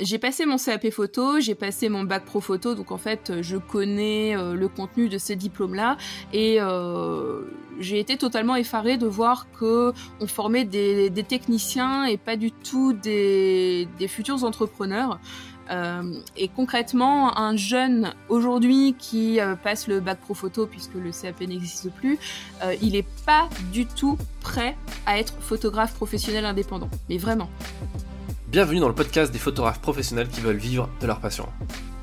j'ai passé mon CAP photo, j'ai passé mon bac pro photo, donc en fait je connais euh, le contenu de ces diplômes-là et euh, j'ai été totalement effarée de voir que on formait des, techniciens et pas du tout des, futurs entrepreneurs. Euh, et concrètement, un jeune aujourd'hui qui passe le bac pro photo puisque le CAP n'existe plus, il n'est pas du tout prêt à être photographe professionnel indépendant. Mais vraiment. Bienvenue dans le podcast des photographes professionnels qui veulent vivre de leur passion.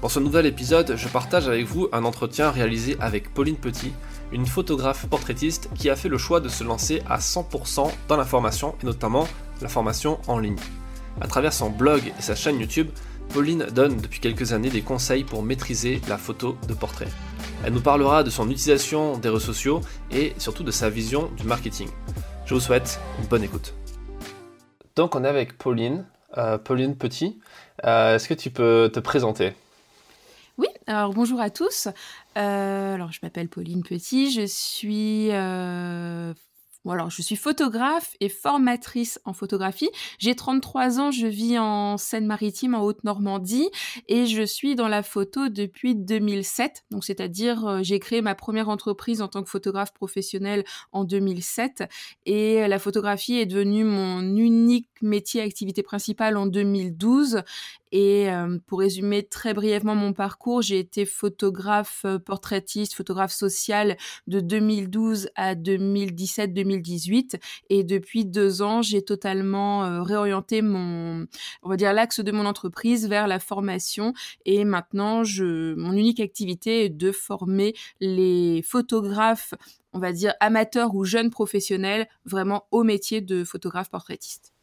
Dans ce nouvel épisode, je partage avec vous un entretien réalisé avec Pauline Petit, une photographe portraitiste qui a fait le choix de se lancer à 100% dans la formation et notamment la formation en ligne. À travers son blog et sa chaîne YouTube, Pauline donne depuis quelques années des conseils pour maîtriser la photo de portrait. Elle nous parlera de son utilisation des réseaux sociaux et surtout de sa vision du marketing. Je vous souhaite une bonne écoute. Donc on est avec Pauline, Pauline Petit. Euh, est-ce que tu peux te présenter? Oui, alors bonjour à tous. Euh, alors je m'appelle Pauline Petit, je suis alors, je suis photographe et formatrice en photographie. J'ai 33 ans, je vis en Seine-Maritime, en Haute-Normandie, et je suis dans la photo depuis 2007. Donc, c'est-à-dire, euh, j'ai créé ma première entreprise en tant que photographe professionnel en 2007, et la photographie est devenue mon unique métier, activité principale en 2012. Et euh, pour résumer très brièvement mon parcours, j'ai été photographe euh, portraitiste, photographe social de 2012 à 2017-2018. Et depuis deux ans, j'ai totalement euh, réorienté mon, on va dire, l'axe de mon entreprise vers la formation. Et maintenant, mon unique activité est de former les photographes on va dire amateurs ou jeunes professionnels vraiment au métier de photographe portraitiste.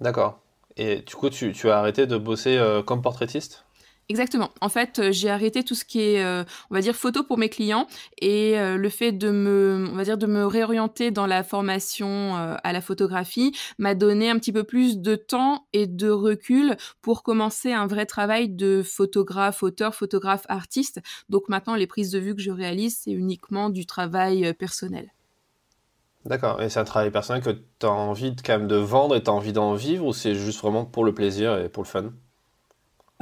D'accord. Et du coup, tu, as arrêté de bosser euh, comme portraitiste? Exactement. En fait, euh, j'ai arrêté tout ce qui est, euh, on va dire, photo pour mes clients et le fait de me, on va dire, de me réorienter dans la formation à la photographie m'a donné un petit peu plus de temps et de recul pour commencer un vrai travail de photographe, auteur, photographe, artiste. Donc maintenant, les prises de vue que je réalise, c'est uniquement du travail personnel. D'accord. Et c'est un travail personnel que tu as envie de, quand même de vendre et tu as envie d'en vivre ou c'est juste vraiment pour le plaisir et pour le fun?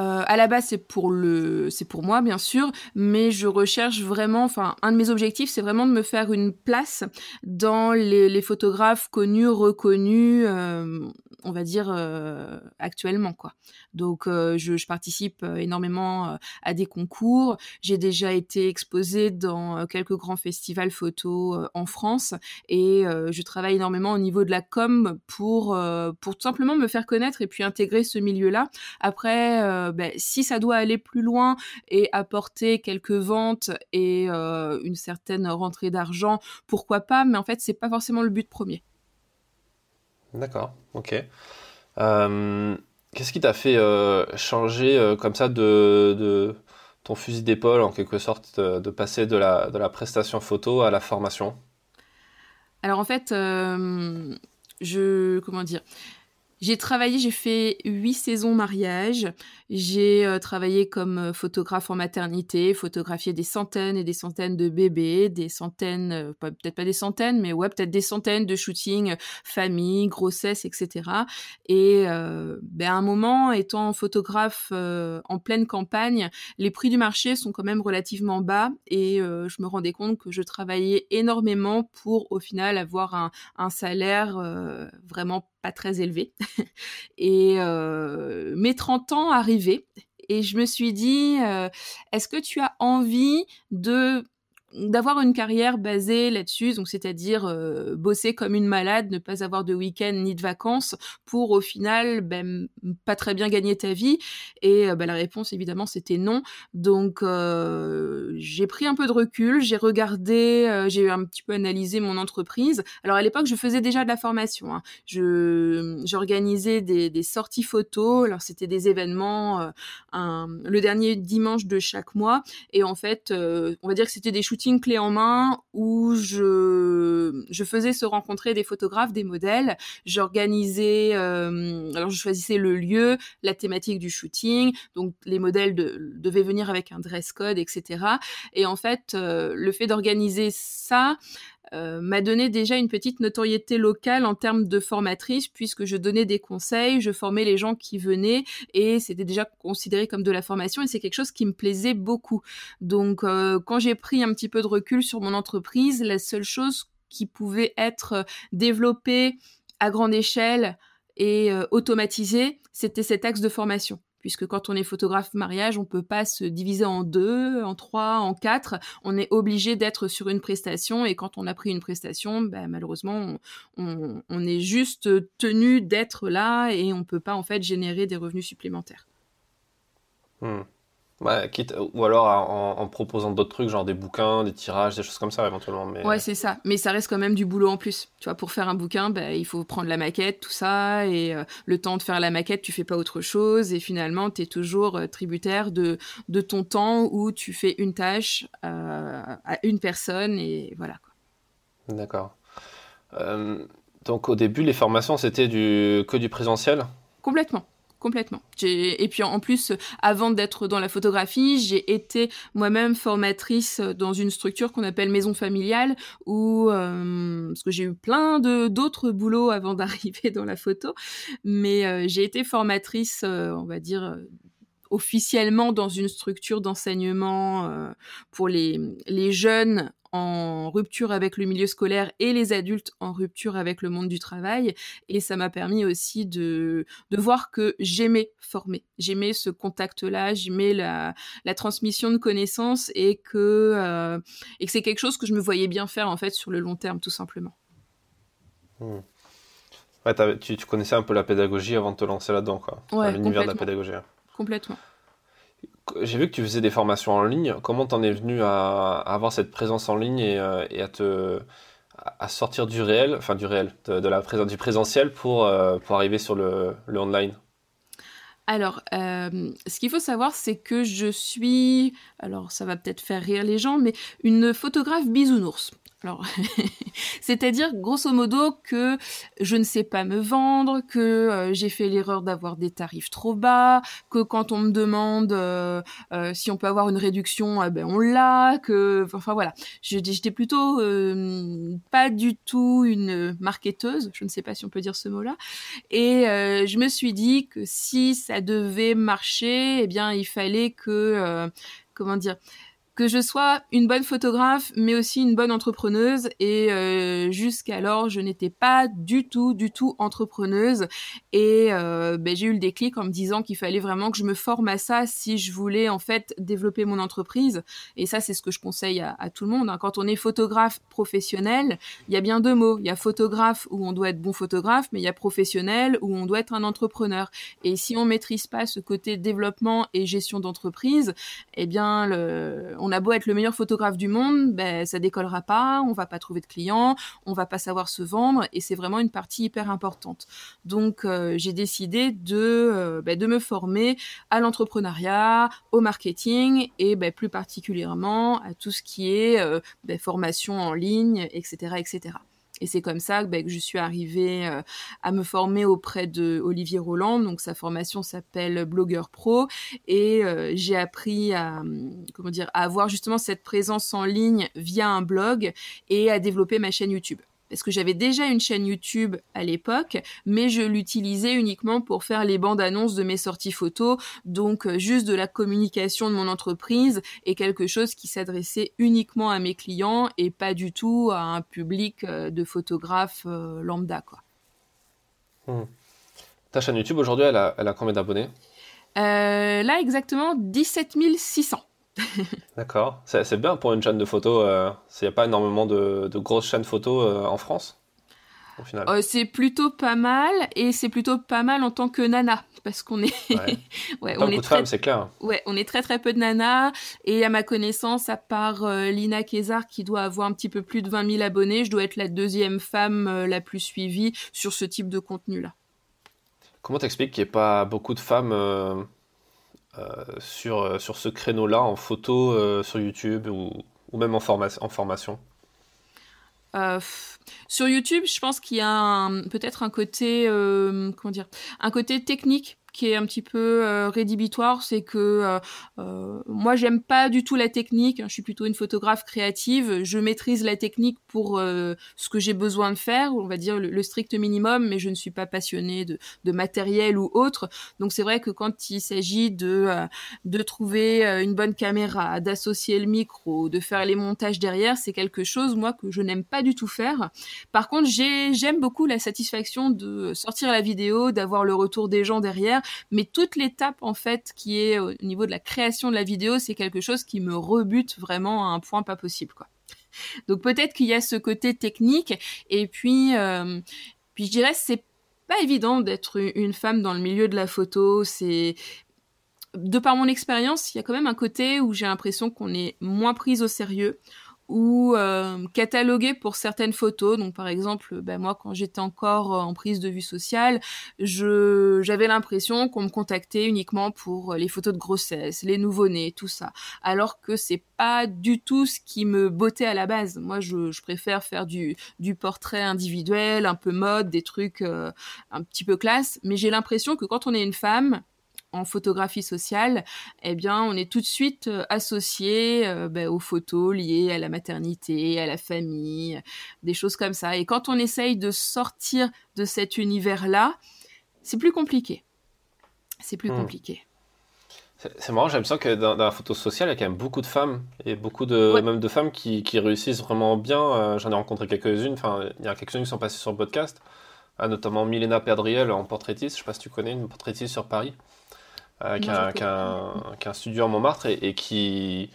Euh, à la base, c'est pour le, c'est pour moi bien sûr, mais je recherche vraiment, enfin, un de mes objectifs, c'est vraiment de me faire une place dans les, photographes connus, reconnus, euh, on va dire euh, actuellement quoi. Donc euh, je, participe énormément à des concours. J'ai déjà été exposée dans quelques grands festivals photo en France et je travaille énormément au niveau de la com pour pour tout simplement me faire connaître et puis intégrer ce milieu-là. Après, ben, si ça doit aller plus loin et apporter quelques ventes et une certaine rentrée d'argent, pourquoi pas Mais en fait, c'est pas forcément le but premier. D'accord, ok. Euh, qu'est-ce qui t'a fait euh, changer euh, comme ça de, ton fusil d'épaule, en quelque sorte, de, passer de la, de la prestation photo à la formation? Alors en fait, je. Comment dire? J'ai travaillé, j'ai fait huit saisons mariage. J'ai euh, travaillé comme euh, photographe en maternité, photographié des centaines et des centaines de bébés, des centaines, euh, peut-être pas des centaines, mais ouais, peut-être des centaines de shootings, famille, grossesse, etc. Et ben, à un moment, étant photographe en pleine campagne, les prix du marché sont quand même relativement bas et je me rendais compte que je travaillais énormément pour au final avoir un, un salaire vraiment très élevé. et mes 30 ans arrivaient et je me suis dit, est-ce que tu as envie de d'avoir une carrière basée là-dessus, donc c'est-à-dire euh, bosser comme une malade, ne pas avoir de week-end ni de vacances pour au final ben, pas très bien gagner ta vie. Et euh, ben, la réponse évidemment c'était non. Donc euh, j'ai pris un peu de recul, j'ai regardé, j'ai un petit peu analysé mon entreprise. Alors à l'époque je faisais déjà de la formation. Hein. Je j'organisais des, des, sorties photos. Alors c'était des événements un, le dernier dimanche de chaque mois. Et en fait on va dire que c'était des shootings clé en main où je, je faisais se rencontrer des photographes, des modèles. J'organisais, euh, alors je choisissais le lieu, la thématique du shooting. Donc les modèles devaient venir avec un dress code, etc. Et en fait, euh, le fait d'organiser ça, euh, m'a donné déjà une petite notoriété locale en termes de formatrice, puisque je donnais des conseils, je formais les gens qui venaient, et c'était déjà considéré comme de la formation, et c'est quelque chose qui me plaisait beaucoup. Donc, euh, quand j'ai pris un petit peu de recul sur mon entreprise, la seule chose qui pouvait être développée à grande échelle et automatisée, c'était cet axe de formation puisque quand on est photographe mariage, on peut pas se diviser en deux, en trois, en quatre. On est obligé d'être sur une prestation et quand on a pris une prestation, ben, malheureusement, on, est juste tenu d'être là et on peut pas en fait générer des revenus supplémentaires. Hmm quitte, ou alors en, proposant d'autres trucs, genre des bouquins, des tirages, des choses comme ça éventuellement. Mais... Ouais, c'est ça. Mais ça reste quand même du boulot en plus. Tu vois, pour faire un bouquin, bah, il faut prendre la maquette, tout ça, et euh, le temps de faire la maquette, tu fais pas autre chose, et finalement, tu es toujours euh, tributaire de, de ton temps où tu fais une tâche euh, à une personne, et voilà. D'accord. donc au début, les formations, c'était du, que du présentiel? Complètement complètement. Et puis en plus, avant d'être dans la photographie, j'ai été moi-même formatrice dans une structure qu'on appelle maison familiale, où euh, parce que j'ai eu plein d'autres boulots avant d'arriver dans la photo, mais euh, j'ai été formatrice, euh, on va dire officiellement dans une structure d'enseignement pour les, les jeunes en rupture avec le milieu scolaire et les adultes en rupture avec le monde du travail. Et ça m'a permis aussi de, de voir que j'aimais former. J'aimais ce contact-là, j'aimais la, la transmission de connaissances et que, euh, et que c'est quelque chose que je me voyais bien faire en fait sur le long terme, tout simplement. Hmm. tu, tu, connaissais un peu la pédagogie avant de te lancer là-dedans, quoi. l'univers de la pédagogie. Complètement j'ai vu que tu faisais des formations en ligne. Comment t'en es venu à, avoir cette présence en ligne et, euh, à te à sortir du réel, enfin du réel, de, la présence du présentiel pour, euh, pour arriver sur le, le online? Alors, euh, ce qu'il faut savoir, c'est que je suis, alors ça va peut-être faire rire les gens, mais une photographe bisounours. Alors, c'est-à-dire grosso modo que je ne sais pas me vendre, que euh, j'ai fait l'erreur d'avoir des tarifs trop bas, que quand on me demande euh, euh, si on peut avoir une réduction, eh ben on l'a, que enfin voilà, j'étais plutôt pas du tout une marketeuse, je ne sais pas si on peut dire ce mot-là, et je me suis dit que si ça devait marcher, eh bien il fallait que comment dire que je sois une bonne photographe, mais aussi une bonne entrepreneuse. Et euh, jusqu'alors, je n'étais pas du tout, du tout entrepreneuse. Et euh, ben, j'ai eu le déclic en me disant qu'il fallait vraiment que je me forme à ça si je voulais en fait développer mon entreprise. Et ça, c'est ce que je conseille à, tout le monde. Hein. Quand on est photographe professionnel, il y a bien deux mots. Il y a photographe où on doit être bon photographe, mais il y a professionnel où on doit être un entrepreneur. Et si on maîtrise pas ce côté développement et gestion d'entreprise, eh bien, le, a beau être le meilleur photographe du monde, ben ça décollera pas, on va pas trouver de clients, on va pas savoir se vendre et c'est vraiment une partie hyper importante. Donc euh, j'ai décidé de euh, ben, de me former à l'entrepreneuriat, au marketing et ben, plus particulièrement à tout ce qui est euh, ben, formation en ligne, etc., etc. Et c'est comme ça ben, que je suis arrivée euh, à me former auprès de Olivier Roland. Donc sa formation s'appelle Blogueur Pro et euh, j'ai appris à comment dire à avoir justement cette présence en ligne via un blog et à développer ma chaîne YouTube parce que j'avais déjà une chaîne YouTube à l'époque, mais je l'utilisais uniquement pour faire les bandes annonces de mes sorties photos, donc euh, juste de la communication de mon entreprise et quelque chose qui s'adressait uniquement à mes clients et pas du tout à un public euh, de photographes euh, lambda quoi. Hmm. Ta chaîne YouTube aujourd'hui, elle a, elle a combien d'abonnés? Là exactement 17 600. D'accord. C'est bien pour une chaîne de photos. Euh, il n'y a pas énormément de, grosses chaînes photos euh, en France au final. Euh, c'est plutôt pas mal et c'est plutôt pas mal en tant que nana parce qu'on est ouais. on est très... c'est clair. Ouais, on est très très peu de nanas et à ma connaissance à part Lina Kézar qui doit avoir un petit peu plus de 20 000 abonnés, je dois être la deuxième femme la plus suivie sur ce type de contenu là. Comment t'expliques qu'il n'y ait pas beaucoup de femmes sur, euh, sur ce créneau-là en photo euh, sur YouTube ou, ou même en, en formation Sur YouTube, je pense qu'il y a peut-être un côté, comment dire, un côté technique qui est un petit peu rédhibitoire, c'est que moi j'aime pas du tout la technique. Je suis plutôt une photographe créative. Je maîtrise la technique pour ce que j'ai besoin de faire, on va dire le, strict minimum, mais je ne suis pas passionnée de, de matériel ou autre. Donc c'est vrai que quand il s'agit de de trouver une bonne caméra, d'associer le micro, de faire les montages derrière, c'est quelque chose moi que je n'aime pas du tout faire. Par contre, j'aime beaucoup la satisfaction de sortir la vidéo, d'avoir le retour des gens derrière, mais toute l'étape en fait qui est au niveau de la création de la vidéo, c'est quelque chose qui me rebute vraiment à un point pas possible quoi. Donc peut-être qu'il y a ce côté technique et puis euh, puis je dirais c'est pas évident d'être une femme dans le milieu de la photo, c'est de par mon expérience, il y a quand même un côté où j'ai l'impression qu'on est moins prise au sérieux ou euh, catalogué pour certaines photos. Donc par exemple, ben, moi quand j'étais encore en prise de vue sociale, je j'avais l'impression qu'on me contactait uniquement pour les photos de grossesse, les nouveau-nés, tout ça. Alors que c'est pas du tout ce qui me bottait à la base. Moi je, je préfère faire du du portrait individuel, un peu mode, des trucs euh, un petit peu classe, mais j'ai l'impression que quand on est une femme, en photographie sociale, eh bien, on est tout de suite euh, associé euh, ben, aux photos liées à la maternité, à la famille, des choses comme ça. Et quand on essaye de sortir de cet univers-là, c'est plus compliqué. C'est plus hmm. compliqué. C'est marrant, j'ai l'impression que dans, la photo sociale, il y a quand même beaucoup de femmes, et beaucoup de, même de femmes qui, réussissent vraiment bien. Euh, j'en ai rencontré quelques-unes, enfin, il y a quelques-unes qui sont passées sur le podcast, notamment Milena Perdriel en portraitiste, je ne sais pas si tu connais, une portraitiste sur Paris. Euh, qui, a, un, studio à Montmartre et, qui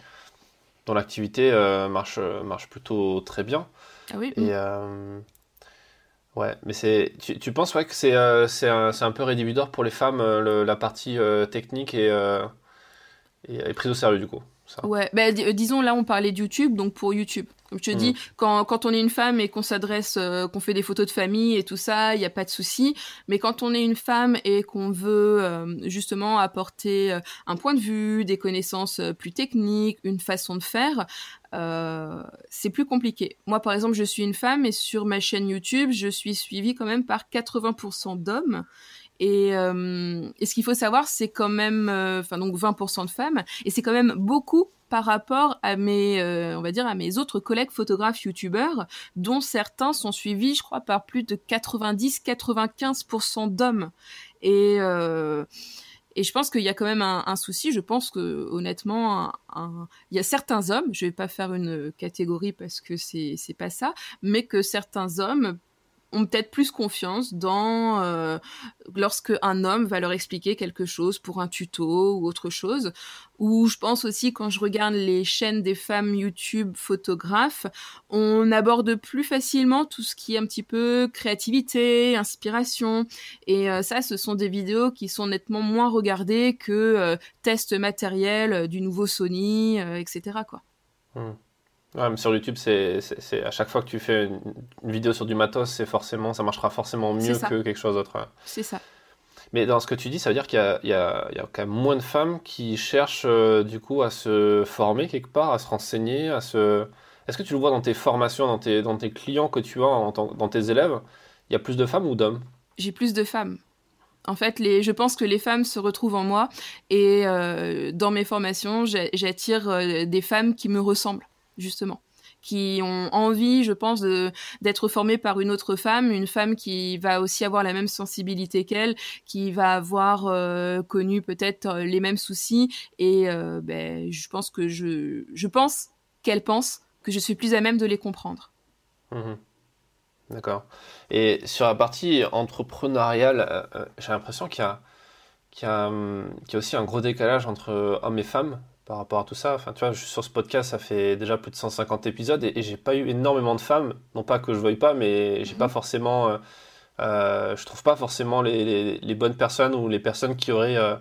dont l'activité euh, marche marche plutôt très bien. Ah oui. Et euh, ouais, mais c'est tu, tu, penses ouais que c'est c'est un, un, peu rédhibitoire pour les femmes la partie technique et, et, prise au sérieux du coup? Ça. Ouais, bah, disons là on parlait de YouTube, donc pour YouTube. Comme je te dis, mm. quand, quand on est une femme et qu'on s'adresse, euh, qu'on fait des photos de famille et tout ça, il n'y a pas de souci. Mais quand on est une femme et qu'on veut euh, justement apporter euh, un point de vue, des connaissances plus techniques, une façon de faire, c'est plus compliqué. Moi, par exemple, je suis une femme et sur ma chaîne YouTube, je suis suivie quand même par 80% d'hommes. Et, et, ce qu'il faut savoir, c'est quand même, enfin donc 20% de femmes, et c'est quand même beaucoup par rapport à mes, euh, on va dire, à mes autres collègues photographes youtubeurs, dont certains sont suivis, je crois, par plus de 90-95% d'hommes. Et euh, et je pense qu'il y a quand même un, souci. Je pense que honnêtement, il y a certains hommes, je vais pas faire une catégorie parce que c'est c'est pas ça, mais que certains hommes ont peut-être plus confiance dans euh, lorsque un homme va leur expliquer quelque chose pour un tuto ou autre chose. Ou je pense aussi quand je regarde les chaînes des femmes YouTube photographes, on aborde plus facilement tout ce qui est un petit peu créativité, inspiration. Et euh, ça, ce sont des vidéos qui sont nettement moins regardées que euh, test matériel du nouveau Sony, etc. Quoi. Hmm sur YouTube, c'est à chaque fois que tu fais une, vidéo sur du matos, c'est forcément, ça marchera forcément mieux que quelque chose d'autre. C'est ça. Mais dans ce que tu dis, ça veut dire qu'il y, y, a quand même moins de femmes qui cherchent euh, du coup à se former quelque part, à se renseigner, à se. Est-ce que tu le vois dans tes formations, dans tes, dans tes clients que tu as, en, dans tes élèves, il y a plus de femmes ou d'hommes? J'ai plus de femmes. En fait, les, je pense que les femmes se retrouvent en moi et euh, dans mes formations, j'attire euh, des femmes qui me ressemblent justement qui ont envie, je pense, d'être formées par une autre femme, une femme qui va aussi avoir la même sensibilité qu'elle, qui va avoir euh, connu peut-être euh, les mêmes soucis, et euh, ben, je pense que je, je pense qu'elle pense que je suis plus à même de les comprendre. Mmh D'accord. Et sur la partie entrepreneuriale, j'ai l'impression qu'il y, y, y a, aussi un gros décalage entre hommes et femmes par rapport à tout ça. Enfin, tu vois, sur ce podcast, ça fait déjà plus de 150 épisodes et, j'ai pas eu énormément de femmes. Non pas que je veuille pas, mais j'ai pas mhm. forcément. Euh, euh, je trouve pas forcément les, les, bonnes personnes ou les personnes qui auraient euh,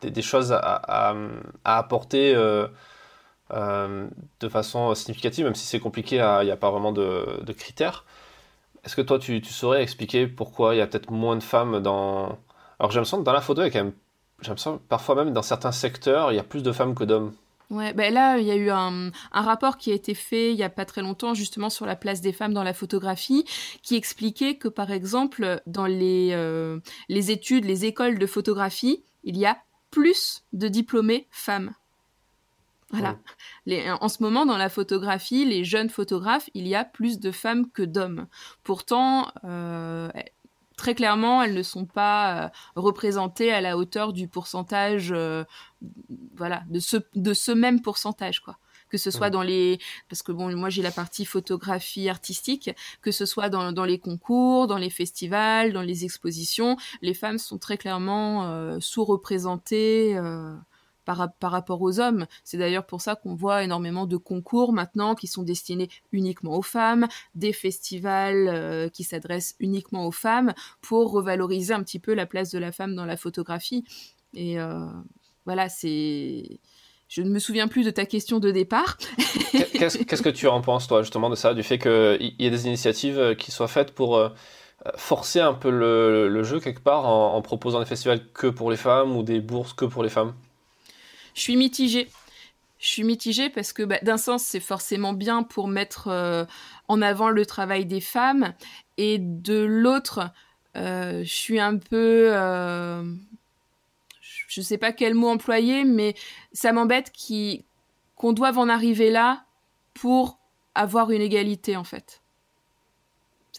des, des, choses à, à, à apporter de façon significative, même si c'est compliqué, il n'y a pas vraiment de, de critères. Est-ce que toi, tu, tu, saurais expliquer pourquoi il y a peut-être moins de femmes dans. Alors, j'ai l'impression que dans la photo, il y a quand même j'ai l'impression parfois même dans certains secteurs, il y a plus de femmes que d'hommes. Ouais, ben là, il y a eu un, rapport qui a été fait il y a pas très longtemps, justement, sur la place des femmes dans la photographie, qui expliquait que, par exemple, dans les, euh, les études, les écoles de photographie, il y a plus de diplômés femmes. Voilà. en ce moment, dans la photographie, les jeunes photographes, il y a plus de femmes que d'hommes. Pourtant, euh, très clairement, elles ne sont pas euh, représentées à la hauteur du pourcentage, euh, voilà, de ce, de ce même pourcentage, quoi. Que ce soit dans les, parce que bon, moi j'ai la partie photographie artistique, que ce soit dans, dans, les concours, dans les festivals, dans les expositions, les femmes sont très clairement euh, sous-représentées par, rapport aux hommes. C'est d'ailleurs pour ça qu'on voit énormément de concours maintenant qui sont destinés uniquement aux femmes, des festivals euh, qui s'adressent uniquement aux femmes pour revaloriser un petit peu la place de la femme dans la photographie. Et euh, voilà, c'est... Je ne me souviens plus de ta question de départ. Qu'est-ce que tu en penses, toi, justement, de ça, du fait qu'il y ait des initiatives euh, qui soient faites pour forcer un peu le, jeu quelque part en, proposant des festivals que pour les femmes ou des bourses que pour les femmes? Je suis mitigée. Je suis mitigée parce que bah, d'un sens, c'est forcément bien pour mettre euh, en avant le travail des femmes. Et de l'autre, euh, je suis un peu... Euh, je ne sais pas quel mot employer, mais ça m'embête qu'on doive en arriver là pour avoir une égalité, en fait.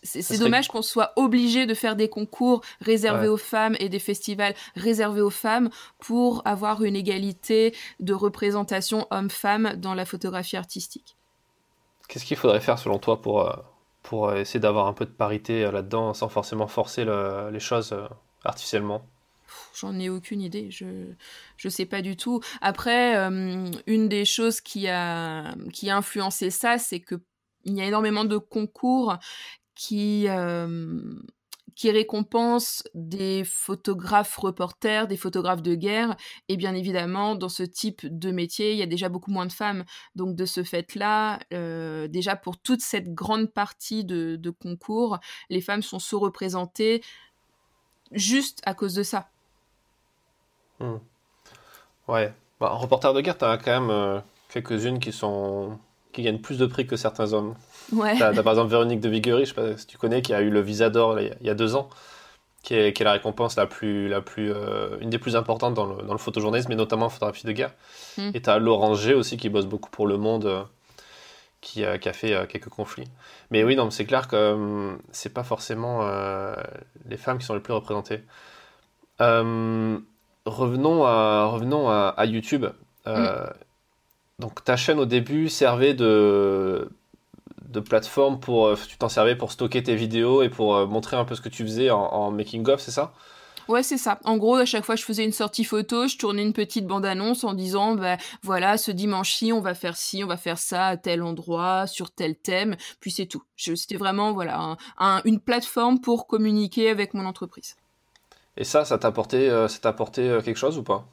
C'est dommage qu'on soit obligé de faire des concours réservés aux femmes et des festivals réservés aux femmes pour avoir une égalité de représentation homme-femme dans la photographie artistique. Qu'est-ce qu'il faudrait faire selon toi pour, euh, pour essayer d'avoir un peu de parité euh, là-dedans sans forcément forcer les choses euh, artificiellement? J'en ai aucune idée, je je sais pas du tout. Après, une des choses qui a qui a influencé ça, c'est que il y a énormément de concours qui, qui récompense des photographes reporters, des photographes de guerre. Et bien évidemment, dans ce type de métier, il y a déjà beaucoup moins de femmes. Donc de ce fait-là, déjà pour toute cette grande partie de, concours, les femmes sont sous-représentées juste à cause de ça. Mmh. Ouais. Bah, en reporter de guerre, tu as quand même quelques-unes qui sont qui gagnent plus de prix que certains hommes. Ouais. T'as, par exemple Véronique de Viguerie, je sais pas si tu connais, qui a eu le Visa d'or il y a deux ans, qui est, qui est la récompense la plus, la plus, euh, une des plus importantes dans le, dans le photojournalisme, mais notamment en photographie de guerre. Mm. Et t'as Laurent G aussi qui bosse beaucoup pour Le Monde, euh, qui, qui, a fait euh, quelques conflits. Mais oui, non, c'est clair que c'est pas forcément les femmes qui sont les plus représentées. revenons à, revenons à, à YouTube. Mm. Donc ta chaîne au début servait de de plateforme pour. Euh, tu t'en servais pour stocker tes vidéos et pour euh, montrer un peu ce que tu faisais en, making-of, c'est ça? Ouais, c'est ça. En gros, à chaque fois, je faisais une sortie photo, je tournais une petite bande-annonce en disant, bah, voilà, ce dimanche-ci, on va faire ci, on va faire ça à tel endroit, sur tel thème, puis c'est tout. C'était vraiment, voilà, une plateforme pour communiquer avec mon entreprise. Et ça, ça t'a apporté, euh, ça t'a apporté quelque chose ou pas?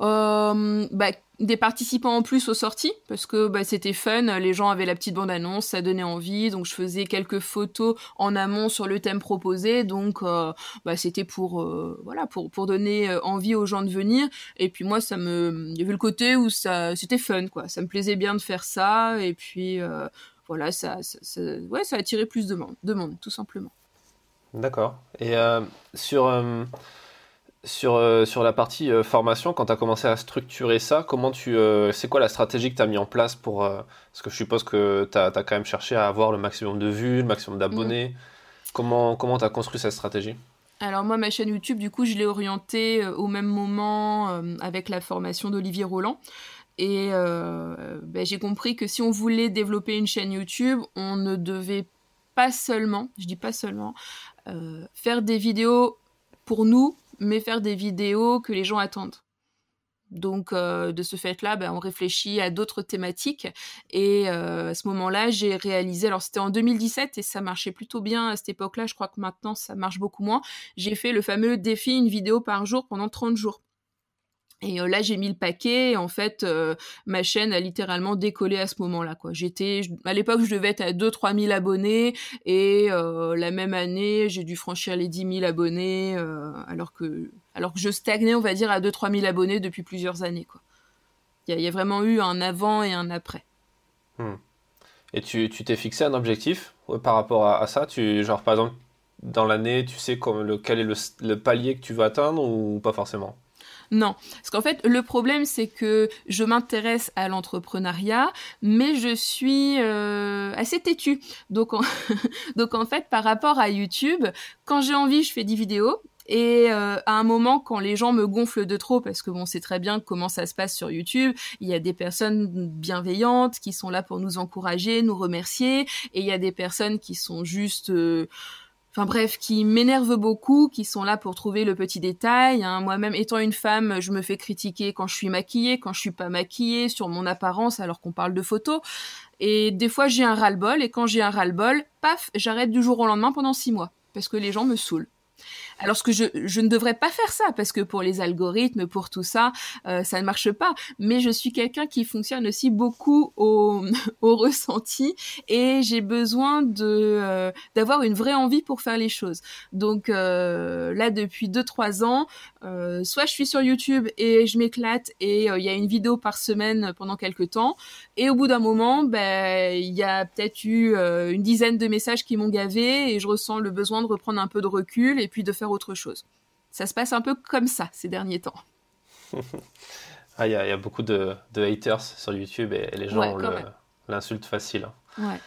Euh, bah, des participants en plus aux sorties parce que bah, c'était fun, les gens avaient la petite bande annonce, ça donnait envie, donc je faisais quelques photos en amont sur le thème proposé, donc euh, bah, c'était pour euh, voilà pour pour donner envie aux gens de venir et puis moi ça me il y avait le côté où ça c'était fun quoi, ça me plaisait bien de faire ça et puis voilà ça, ça, ouais ça a attiré plus de monde, de monde tout simplement. D'accord. Et sur sur, euh, sur la partie euh, formation, quand tu as commencé à structurer ça, comment tu, euh, c'est quoi la stratégie que tu as mis en place pour. parce que je suppose que tu as, quand même cherché à avoir le maximum de vues, le maximum d'abonnés. Mm. Comment tu as construit cette stratégie? Alors moi, ma chaîne YouTube, du coup, je l'ai orientée au même moment avec la formation d'Olivier Roland. Et ben, j'ai compris que si on voulait développer une chaîne YouTube, on ne devait pas seulement, je dis pas seulement, faire des vidéos pour nous, mais faire des vidéos que les gens attendent. Donc euh, de ce fait-là, ben, on réfléchit à d'autres thématiques. Et euh, à ce moment-là, j'ai réalisé, alors c'était en 2017 et ça marchait plutôt bien à cette époque-là, je crois que maintenant ça marche beaucoup moins. J'ai fait le fameux défi une vidéo par jour pendant 30 jours. Et euh, là, j'ai mis le paquet. Et en fait, euh, ma chaîne a littéralement décollé à ce moment-là. J'étais, à l'époque, je devais être à 2-3 000 abonnés. Et euh, la même année, j'ai dû franchir les 10 000 abonnés. alors, que, alors que je stagnais, on va dire, à 2-3 000 abonnés depuis plusieurs années. Il y, a vraiment eu un avant et un après. Hmm. Et tu t'es fixé un objectif par rapport à, ça? Tu, Genre, par exemple, dans l'année, tu sais le, quel est le, palier que tu veux atteindre ou pas forcément? Non, parce qu'en fait, le problème, c'est que je m'intéresse à l'entrepreneuriat, mais je suis euh, assez têtue. Donc en... Donc en fait, par rapport à YouTube, quand j'ai envie, je fais des vidéos. Et euh, à un moment, quand les gens me gonflent de trop, parce que bon, c'est très bien comment ça se passe sur YouTube, il y a des personnes bienveillantes qui sont là pour nous encourager, nous remercier, et il y a des personnes qui sont juste euh, enfin bref, qui m'énervent beaucoup, qui sont là pour trouver le petit détail. Hein. Moi-même, étant une femme, je me fais critiquer quand je suis maquillée, quand je suis pas maquillée, sur mon apparence alors qu'on parle de photos. Et des fois, j'ai un ras-le-bol, et quand j'ai un ras-le-bol, paf, j'arrête du jour au lendemain pendant six mois, parce que les gens me saoulent. Alors ce que je, ne devrais pas faire ça parce que pour les algorithmes, pour tout ça, euh, ça ne marche pas. Mais je suis quelqu'un qui fonctionne aussi beaucoup au, au ressenti et j'ai besoin de euh, d'avoir une vraie envie pour faire les choses. Donc euh, là depuis 2-3 ans, soit je suis sur YouTube et je m'éclate et il y a une vidéo par semaine pendant quelques temps et au bout d'un moment, ben il y a peut-être eu une dizaine de messages qui m'ont gavé et je ressens le besoin de reprendre un peu de recul et puis de faire autre chose. Ça se passe un peu comme ça ces derniers temps. Ah, il y, a beaucoup de, haters sur YouTube et, les gens l'insultent facile. Hein. Ouais.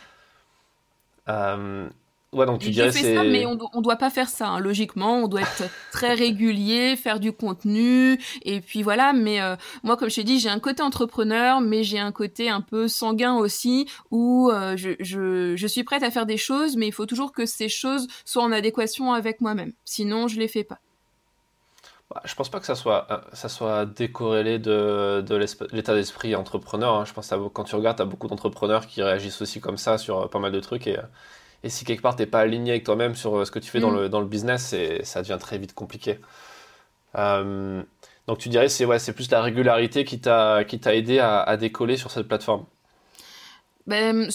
Euh, ouais, donc tu dirais ça, mais on, ne doit pas faire ça. Hein. Logiquement, on doit être très régulier, faire du contenu, et puis voilà. Mais euh, moi, comme je t'ai dit, j'ai un côté entrepreneur, mais j'ai un côté un peu sanguin aussi, où euh, je, je, je, suis prête à faire des choses, mais il faut toujours que ces choses soient en adéquation avec moi-même. Sinon, je les fais pas. Bah, je pense pas que ça soit, euh, ça soit décorrélé de, de l'état d'esprit entrepreneur. Hein. Je pense que quand tu regardes, tu as beaucoup d'entrepreneurs qui réagissent aussi comme ça sur pas mal de trucs. Et, et si quelque part, tu n'es pas aligné avec toi-même sur ce que tu fais dans, mm. le, dans le business, ça devient très vite compliqué. donc tu dirais c'est ouais, c'est plus la régularité qui t'a aidé à, à, décoller sur cette plateforme ben,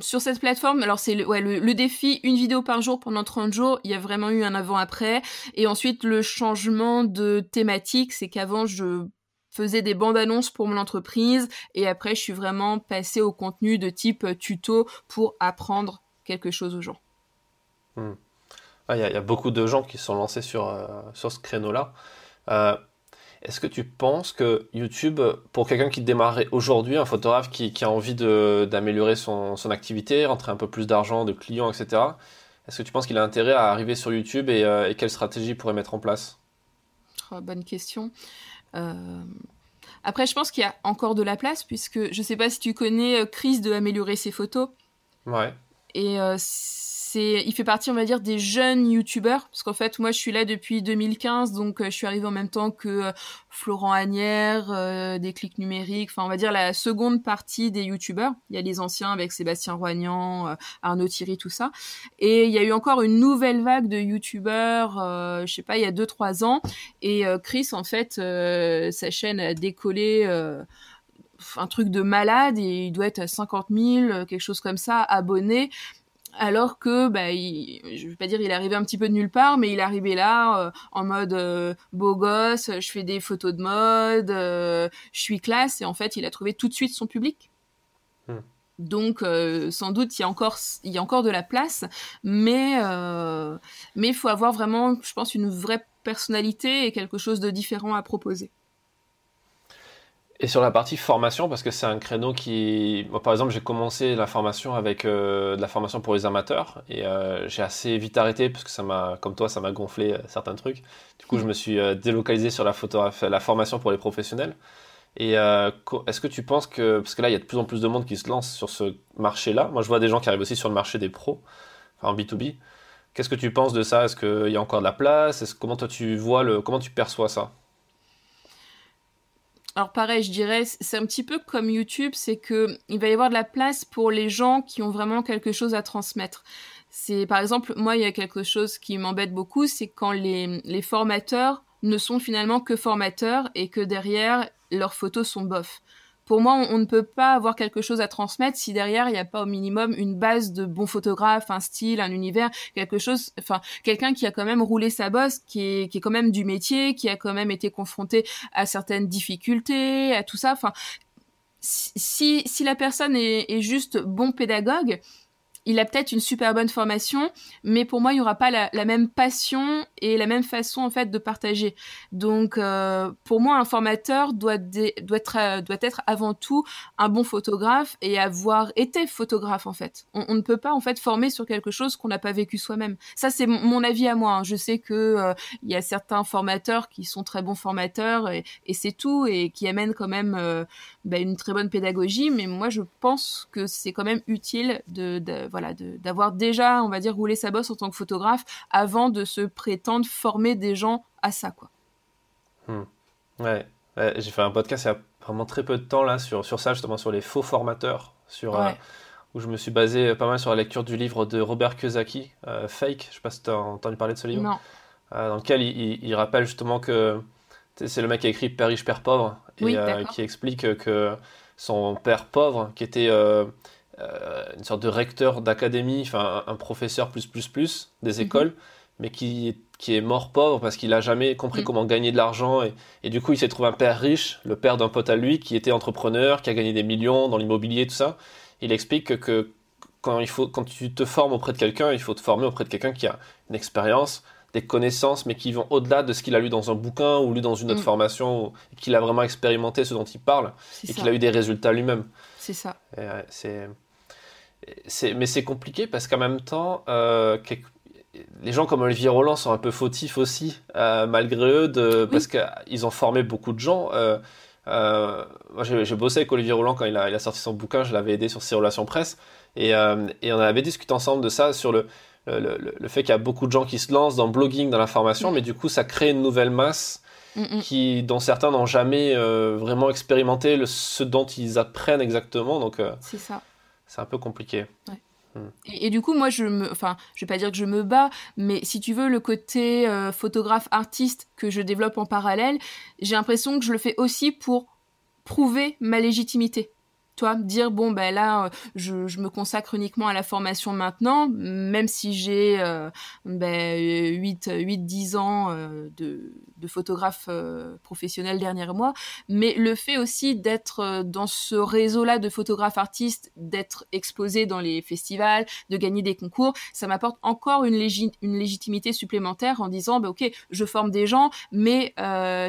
sur cette plateforme, alors c'est le, ouais, le, défi, une vidéo par jour pendant 30 jours, il y a vraiment eu un avant-après. Et ensuite, le changement de thématique, c'est qu'avant, je faisais des bandes annonces pour mon entreprise et après, je suis vraiment passée au contenu de type tuto pour apprendre quelque chose aux gens. Hmm. Ah, il y, a beaucoup de gens qui sont lancés sur, euh, sur ce créneau-là. Euh, est-ce que tu penses que YouTube, pour quelqu'un qui démarrait aujourd'hui, un photographe qui, a envie d'améliorer son, activité, rentrer un peu plus d'argent, de clients, etc., est-ce que tu penses qu'il a intérêt à arriver sur YouTube et, euh, quelle stratégie il pourrait mettre en place? Oh, Bonne question. Euh, après, je pense qu'il y a encore de la place, puisque je ne sais pas si tu connais Chris de Améliorer ses photos. Ouais. Et il fait partie, on va dire, des jeunes youtubeurs, parce qu'en fait, moi, je suis là depuis 2015, donc euh, je suis arrivée en même temps que euh, Florent Agnières, euh, des clics numériques, enfin, on va dire la seconde partie des youtubeurs. Il y a les anciens avec Sébastien Roignan, Arnaud Thierry, tout ça. Et il y a eu encore une nouvelle vague de youtubeurs, je sais pas, il y a 2-3 ans. Et Chris, en fait, sa chaîne a décollé un truc de malade et il doit être à 50 000, quelque chose comme ça, abonnés alors que bah, je vais pas dire il est arrivé un petit peu de nulle part mais il est arrivé là euh, en mode euh, beau gosse je fais des photos de mode euh, je suis classe et en fait il a trouvé tout de suite son public. Hmm. donc sans doute il y a encore il y a encore de la place mais mais il faut avoir vraiment je pense une vraie personnalité et quelque chose de différent à proposer et sur la partie formation, parce que c'est un créneau qui, moi, par exemple, j'ai commencé la formation avec euh, de la formation pour les amateurs et euh, j'ai assez vite arrêté parce que ça m'a, comme toi, ça m'a gonflé euh, certains trucs. Du coup, je me suis délocalisé sur la, photo, la formation pour les professionnels. Et est-ce que tu penses que, parce que là, il y a de plus en plus de monde qui se lance sur ce marché-là. Moi, je vois des gens qui arrivent aussi sur le marché des pros, en B2B. Qu'est-ce que tu penses de ça? Est-ce qu'il y a encore de la place? Comment toi tu vois le, comment tu perçois ça? Alors pareil, je dirais, c'est un petit peu comme YouTube, c'est que il va y avoir de la place pour les gens qui ont vraiment quelque chose à transmettre. C'est par exemple, moi, il y a quelque chose qui m'embête beaucoup, c'est quand les, les formateurs ne sont finalement que formateurs et que derrière leurs photos sont bof pour moi, on, ne peut pas avoir quelque chose à transmettre si derrière il n'y a pas au minimum une base de bons photographes, un style, un univers, quelque chose, enfin quelqu'un qui a quand même roulé sa bosse, qui est, qui est quand même du métier, qui a quand même été confronté à certaines difficultés, à tout ça. Enfin, si, si la personne est, est juste bon pédagogue, il a peut-être une super bonne formation, mais pour moi, il n'y aura pas la, même passion et la même façon en fait de partager. Donc, euh, pour moi, un formateur doit, doit, être, euh, doit être avant tout un bon photographe et avoir été photographe en fait. On, ne peut pas en fait former sur quelque chose qu'on n'a pas vécu soi-même. Ça, c'est mon avis à moi. Hein. Je sais que euh, il y a certains formateurs qui sont très bons formateurs et, c'est tout et qui amènent quand même bah, une très bonne pédagogie, mais moi, je pense que c'est quand même utile de, de voilà, d'avoir déjà, on va dire, roulé sa bosse en tant que photographe avant de se prétendre former des gens à ça, quoi. Hmm. Ouais, j'ai fait un podcast il y a vraiment très peu de temps là sur, sur ça, justement sur les faux formateurs, sur, euh, où je me suis basé pas mal sur la lecture du livre de Robert Kiyosaki, euh, Fake. Je sais pas si tu as entendu parler de ce livre. Non. Euh, dans lequel il, rappelle justement que c'est le mec qui a écrit Père riche, Père pauvre, et qui explique que son père pauvre, qui était euh, une sorte de recteur d'académie, enfin un, professeur plus plus plus des mhm. écoles, mais qui, qui est mort pauvre parce qu'il a jamais compris mhm. comment gagner de l'argent et, et, du coup il s'est trouvé un père riche, le père d'un pote à lui qui était entrepreneur, qui a gagné des millions dans l'immobilier tout ça. Il explique que, que, quand il faut quand tu te formes auprès de quelqu'un, il faut te former auprès de quelqu'un qui a une expérience, des connaissances, mais qui vont au-delà de ce qu'il a lu dans un bouquin ou lu dans une autre mm. formation, qu'il a vraiment expérimenté ce dont il parle et qu'il a eu des résultats lui-même. C'est ça. c'est mais c'est compliqué parce qu'en même temps, euh, les gens comme Olivier Roland sont un peu fautifs aussi, euh, malgré eux, de, parce qu'ils ont formé beaucoup de gens. Euh, moi, j'ai bossé avec Olivier Roland quand il a, il a sorti son bouquin, je l'avais aidé sur ses relations presse, et, et, on avait discuté ensemble de ça, sur le, le, le, fait qu'il y a beaucoup de gens qui se lancent dans le blogging, dans l'information, mm. mais du coup, ça crée une nouvelle masse. Mm, mm. Qui, dont certains n'ont jamais vraiment expérimenté ce dont ils apprennent exactement. Donc, c'est ça c'est un peu compliqué. Et, du coup, moi, je me, enfin, je vais pas dire que je me bats, mais si tu veux, le côté euh, photographe artiste que je développe en parallèle, j'ai l'impression que je le fais aussi pour prouver ma légitimité toi, dire bon ben là euh, je, me consacre uniquement à la formation maintenant, même si j'ai euh, ben, 8, 8 10 ans euh, de, photographe euh, professionnel dernier mois, mais le fait aussi d'être dans ce réseau-là de photographes artistes, d'être exposé dans les festivals, de gagner des concours, ça m'apporte encore une, une légitimité supplémentaire en disant ben, ok je forme des gens, mais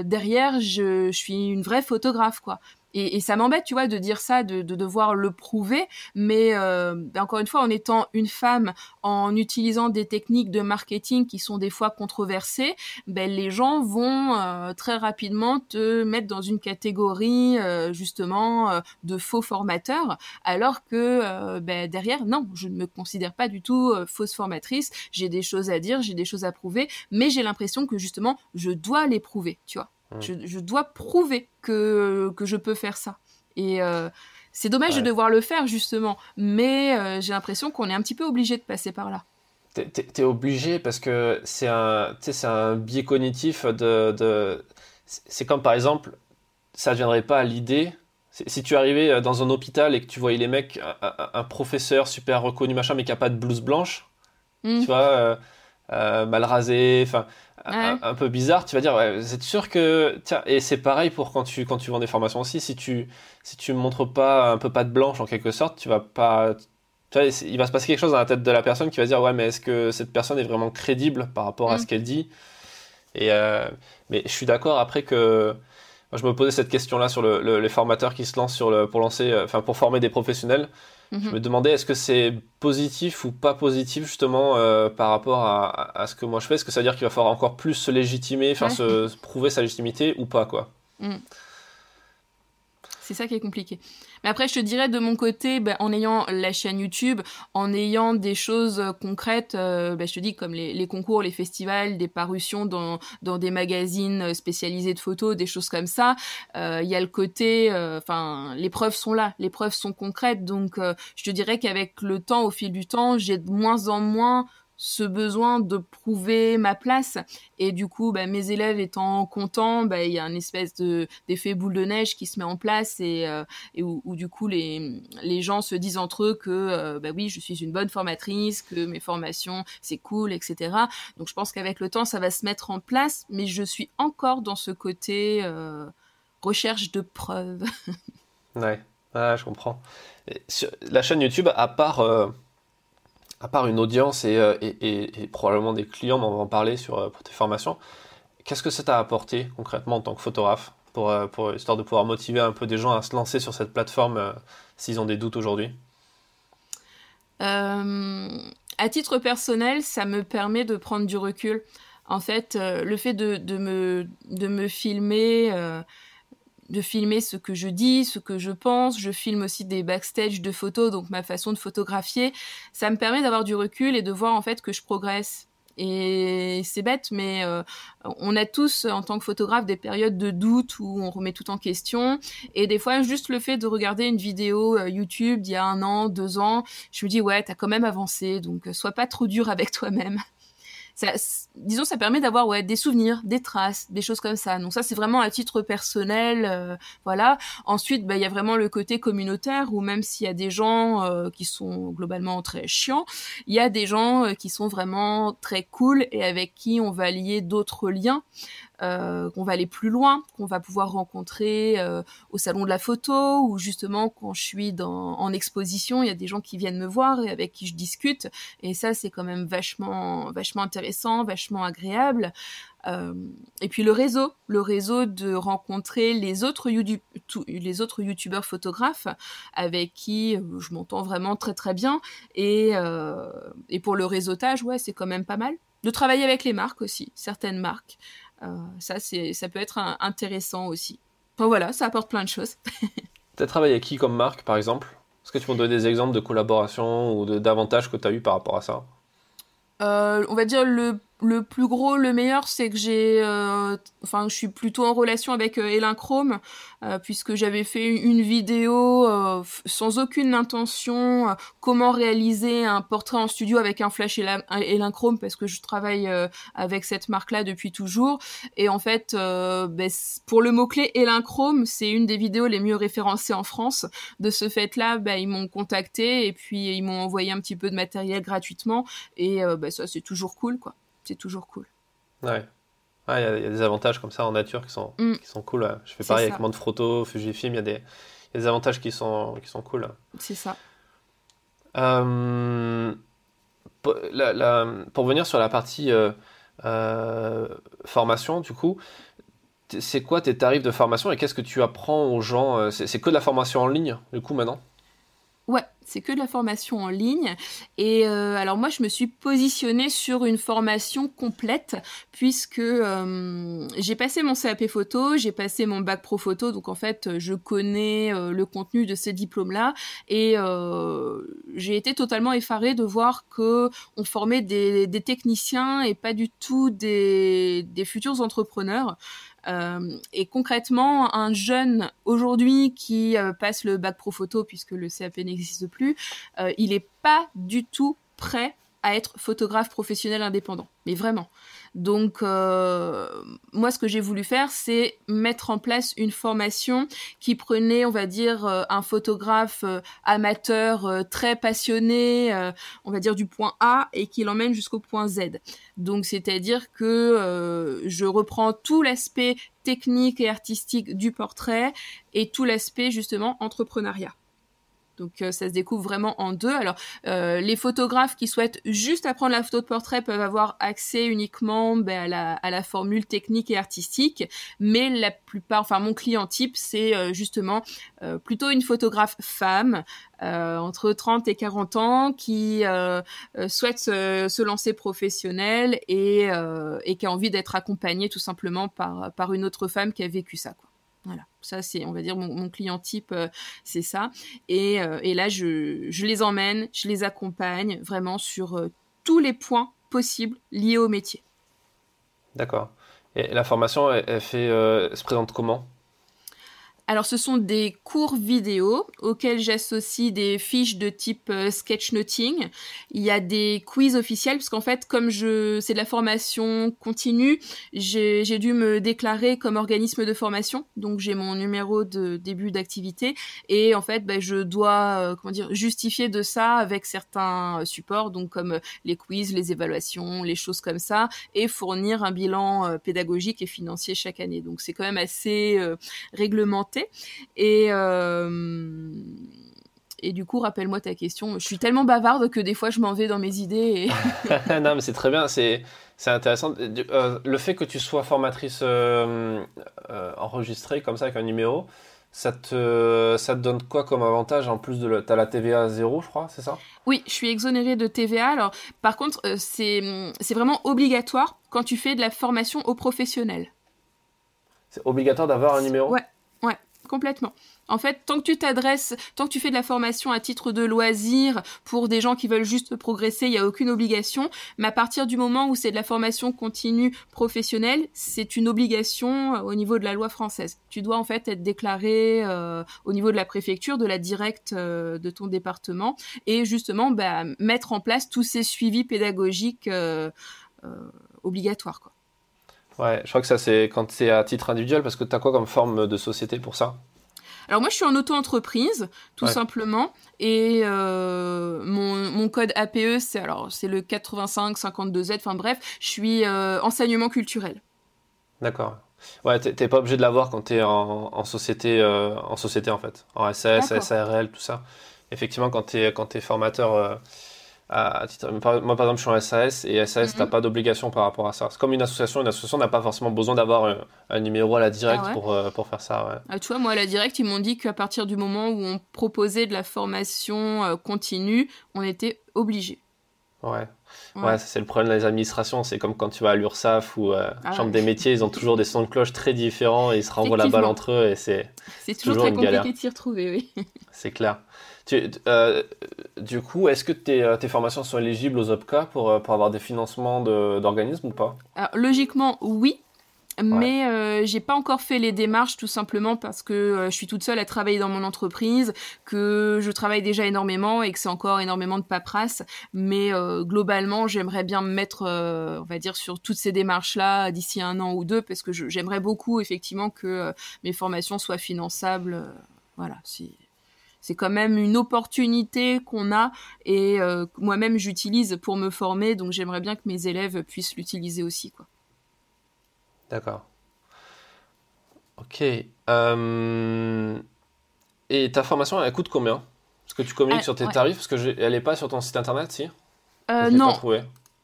derrière je, je suis une vraie photographe quoi. Et, et ça m'embête, tu vois, de dire ça, de, de devoir le prouver. Mais euh, ben, encore une fois, en étant une femme, en utilisant des techniques de marketing qui sont des fois controversées, ben, les gens vont euh, très rapidement te mettre dans une catégorie euh, justement euh, de faux formateurs, alors que ben, derrière, non, je ne me considère pas du tout fausse formatrice. J'ai des choses à dire, j'ai des choses à prouver, mais j'ai l'impression que justement, je dois les prouver, tu vois. Je, dois prouver que, que je peux faire ça. Et euh, c'est dommage de devoir le faire, justement. Mais euh, j'ai l'impression qu'on est un petit peu obligé de passer par là. T'es es obligé parce que c'est un, un biais cognitif de. de... C'est comme par exemple, ça ne viendrait pas à l'idée. Si tu arrivais euh, dans un hôpital et que tu voyais les mecs, un, professeur super reconnu, machin, mais qui n'a pas de blouse blanche, mmh. tu vois, mal rasé, enfin, un, peu bizarre, tu vas dire, ouais, c'est sûr que, tiens, et c'est pareil pour quand tu, quand tu vends des formations aussi, si tu, si tu montres pas un peu pas de blanche en quelque sorte, tu vas pas, tu vois, il va se passer quelque chose dans la tête de la personne qui va dire, ouais, mais est-ce que cette personne est vraiment crédible par rapport à mm. ce qu'elle dit? Et, euh, mais je suis d'accord après que, moi, je me posais cette question-là sur le, les formateurs qui se lancent sur le, pour lancer, euh, enfin, pour former des professionnels. Je mhm. me demandais est-ce que c'est positif ou pas positif justement euh, par rapport à, à, ce que moi je fais? Est-ce que ça veut dire qu'il va falloir encore plus se légitimer, enfin se, prouver sa légitimité ou pas quoi? Mm. C'est ça qui est compliqué. Mais après, je te dirais de mon côté, ben, en ayant la chaîne YouTube, en ayant des choses concrètes, euh, ben, je te dis comme les, concours, les festivals, des parutions dans, dans des magazines spécialisés de photos, des choses comme ça. Euh, il y a le côté, euh, enfin, les preuves sont là, les preuves sont concrètes. Donc, je te dirais qu'avec le temps, au fil du temps, j'ai de moins en moins ce besoin de prouver ma place. Et du coup bah, mes élèves étant contents bah, il y a un espèce de d'effet boule de neige qui se met en place et, euh, et où, du coup les les gens se disent entre eux que euh, bah oui je suis une bonne formatrice que mes formations c'est cool etc donc je pense qu'avec le temps ça va se mettre en place mais je suis encore dans ce côté euh, recherche de preuves. Ouais. Ah, je comprends. la chaîne YouTube, à part, à part une audience et, et, probablement des clients, on va en parler sur, pour tes formations, qu'est-ce que ça t'a apporté concrètement en tant que photographe pour, pour, histoire de pouvoir motiver un peu des gens à se lancer sur cette plateforme s'ils ont des doutes aujourd'hui? À titre personnel, ça me permet de prendre du recul. En fait, le fait de, de, me, de me filmer de filmer ce que je dis, ce que je pense. Je filme aussi des backstage de photos, donc ma façon de photographier. Ça me permet d'avoir du recul et de voir en fait que je progresse. Et c'est bête, mais euh, on a tous, en tant que photographe, des périodes de doute où on remet tout en question. Et des fois, juste le fait de regarder une vidéo euh, YouTube d'il y a un an, deux ans, je me dis, ouais, t'as quand même avancé, donc euh, sois pas trop dur avec toi-même disons, ça permet d'avoir ouais, des souvenirs, des traces, des choses comme ça. Donc ça, c'est vraiment à titre personnel, euh, voilà. Ensuite, bah, il y a vraiment le côté communautaire où même s'il y a des gens euh, qui sont globalement très chiants, il y a des gens euh, qui sont vraiment très cool et avec qui on va lier d'autres liens. Euh, qu'on va aller plus loin, qu'on va pouvoir rencontrer euh, au salon de la photo ou justement quand je suis en exposition, il y a des gens qui viennent me voir et avec qui je discute et ça c'est quand même vachement vachement intéressant, vachement agréable. Euh, et puis le réseau, le réseau de rencontrer les autres, autres youtubeurs photographes avec qui je m'entends vraiment très très bien. Et, et pour le réseautage, ouais, c'est quand même pas mal. De travailler avec les marques aussi, certaines marques. Euh, ça, c'est, ça peut être intéressant aussi. Enfin voilà, ça apporte plein de choses. tu as travaillé avec qui comme marque, par exemple? Est-ce que tu peux me donner des exemples de collaboration ou d'avantages que tu as eu par rapport à ça? Euh, On va dire le le plus gros, le meilleur, c'est que j'ai, euh, enfin, je suis plutôt en relation avec euh, euh, puisque j'avais fait une vidéo euh, sans aucune intention, comment réaliser un portrait en studio avec un flash Elin parce que je travaille avec cette marque-là depuis toujours. Et en fait, ben, pour le mot-clé Elin Chrome, c'est une des vidéos les mieux référencées en France. De ce fait-là, ben, ils m'ont contacté et puis ils m'ont envoyé un petit peu de matériel gratuitement. Et ben, ça, c'est toujours cool, quoi c'est toujours cool. Ouais. Il y, a des avantages comme ça en nature qui sont, mm. qui sont cool. Je fais pareil avec avec Photo, Fujifilm, il y, a des, y a des avantages qui sont, qui sont cool. C'est ça. Euh, pour, pour, venir sur la partie euh, euh, formation, du coup, c'est quoi tes tarifs de formation et qu'est-ce que tu apprends aux gens C'est que de la formation en ligne, du coup, maintenant? C'est que de la formation en ligne. Et euh, alors moi, je me suis positionnée sur une formation complète puisque euh, j'ai passé mon CAP photo, j'ai passé mon bac pro photo, donc en fait, je connais euh, le contenu de ces diplômes-là et j'ai été totalement effarée de voir que on formait des, des techniciens et pas du tout des, des futurs entrepreneurs. Euh, et concrètement, un jeune aujourd'hui qui euh, passe le bac pro photo puisque le CAP n'existe plus, euh, il n'est pas du tout prêt à être photographe professionnel indépendant. Mais vraiment. Donc, euh, moi, ce que j'ai voulu faire, c'est mettre en place une formation qui prenait, on va dire, euh, un photographe euh, amateur très passionné, on va dire du point A, et qui l'emmène jusqu'au point Z. Donc, c'est-à-dire que je reprends tout l'aspect technique et artistique du portrait et tout l'aspect justement entrepreneuriat. Donc euh, ça se découvre vraiment en deux. Alors euh, les photographes qui souhaitent juste apprendre la photo de portrait peuvent avoir accès uniquement ben, à, la, à, la, formule technique et artistique, mais la plupart, enfin mon client type, c'est euh, justement plutôt une photographe femme entre 30 et 40 ans qui souhaite se, se, lancer professionnel et, et qui a envie d'être accompagnée tout simplement par, par une autre femme qui a vécu ça. Quoi. Voilà, ça c'est, on va dire, mon, client type, euh, c'est ça. Et, euh, et là, je, je, les emmène, je les accompagne vraiment sur euh, tous les points possibles liés au métier. D'accord. Et la formation, elle, fait, elle se présente comment? Alors ce sont des cours vidéo auxquels j'associe des fiches de type euh, sketchnoting. Il y a des quiz officiels parce qu'en fait comme je c'est de la formation continue, j'ai dû me déclarer comme organisme de formation. Donc j'ai mon numéro de début d'activité et en fait bah, je dois euh, comment dire justifier de ça avec certains supports donc comme les quiz, les évaluations, les choses comme ça et fournir un bilan euh, pédagogique et financier chaque année. Donc c'est quand même assez réglementé commencer. Et et du coup, rappelle-moi ta question. Je suis tellement bavarde que des fois, je m'en vais dans mes idées. non, mais c'est très bien. C'est c'est intéressant. Euh, le fait que tu sois formatrice euh, euh, enregistrée comme ça avec un numéro, ça te, ça te donne quoi comme avantage en plus de tu as la TVA zéro, je crois, c'est ça? Oui, je suis exonérée de TVA. Alors, par contre, c'est vraiment obligatoire quand tu fais de la formation aux professionnels. C'est obligatoire d'avoir un numéro? Ouais, ouais, complètement. En fait, tant que tu t'adresses, tant que tu fais de la formation à titre de loisir pour des gens qui veulent juste progresser, il n'y a aucune obligation. Mais à partir du moment où c'est de la formation continue professionnelle, c'est une obligation euh, au niveau de la loi française. Tu dois en fait être déclaré euh, au niveau de la préfecture, de la directe euh, de ton département, et justement bah, mettre en place tous ces suivis pédagogiques obligatoires. Quoi. Ouais, je crois que ça c'est quand c'est à titre individuel parce que tu as quoi comme forme de société pour ça? Alors moi, je suis en auto-entreprise, tout simplement, et euh, mon, code APE, c'est alors c'est le 8552Z. Enfin bref, je suis euh, enseignement culturel. D'accord. Ouais, t'es pas obligé de l'avoir quand t'es en, en société, euh, en société en fait, en SAS, SARL, tout ça. Effectivement, quand t'es quand es formateur moi, par exemple, je suis en SAS et SAS, tu n'as pas d'obligation par rapport à ça. C'est comme une association. Une association n'a pas forcément besoin d'avoir un, numéro à la directe ah pour, euh, pour faire ça. Ah, tu vois, moi, à la directe, ils m'ont dit qu'à partir du moment où on proposait de la formation euh, continue, on était obligé. Ouais. Ouais, c'est le problème des administrations. C'est comme quand tu vas à l'URSSAF ou euh, ah Chambre des métiers, ils ont toujours des sons de cloche très différents et ils se renvoient la balle entre eux et c'est toujours, toujours, très compliqué de s'y retrouver, oui. C'est clair. Euh, du coup, est-ce que tes, euh, tes, formations sont éligibles aux OPCA pour, euh, pour avoir des financements d'organismes ou pas? Logiquement, oui. Mais j'ai pas encore fait les démarches tout simplement parce que je suis toute seule à travailler dans mon entreprise, que je travaille déjà énormément et que c'est encore énormément de paperasse. Mais globalement, j'aimerais bien me mettre, on va dire, sur toutes ces démarches-là d'ici un an ou deux parce que j'aimerais beaucoup effectivement que mes formations soient finançables. voilà, si c'est quand même une opportunité qu'on a et euh, moi-même j'utilise pour me former, donc j'aimerais bien que mes élèves puissent l'utiliser aussi. Quoi. D'accord. Ok. Euh, et ta formation, elle coûte combien? Est-ce que tu communiques ah, sur tes tarifs Parce qu'elle n'est pas sur ton site internet, si? Euh, Non.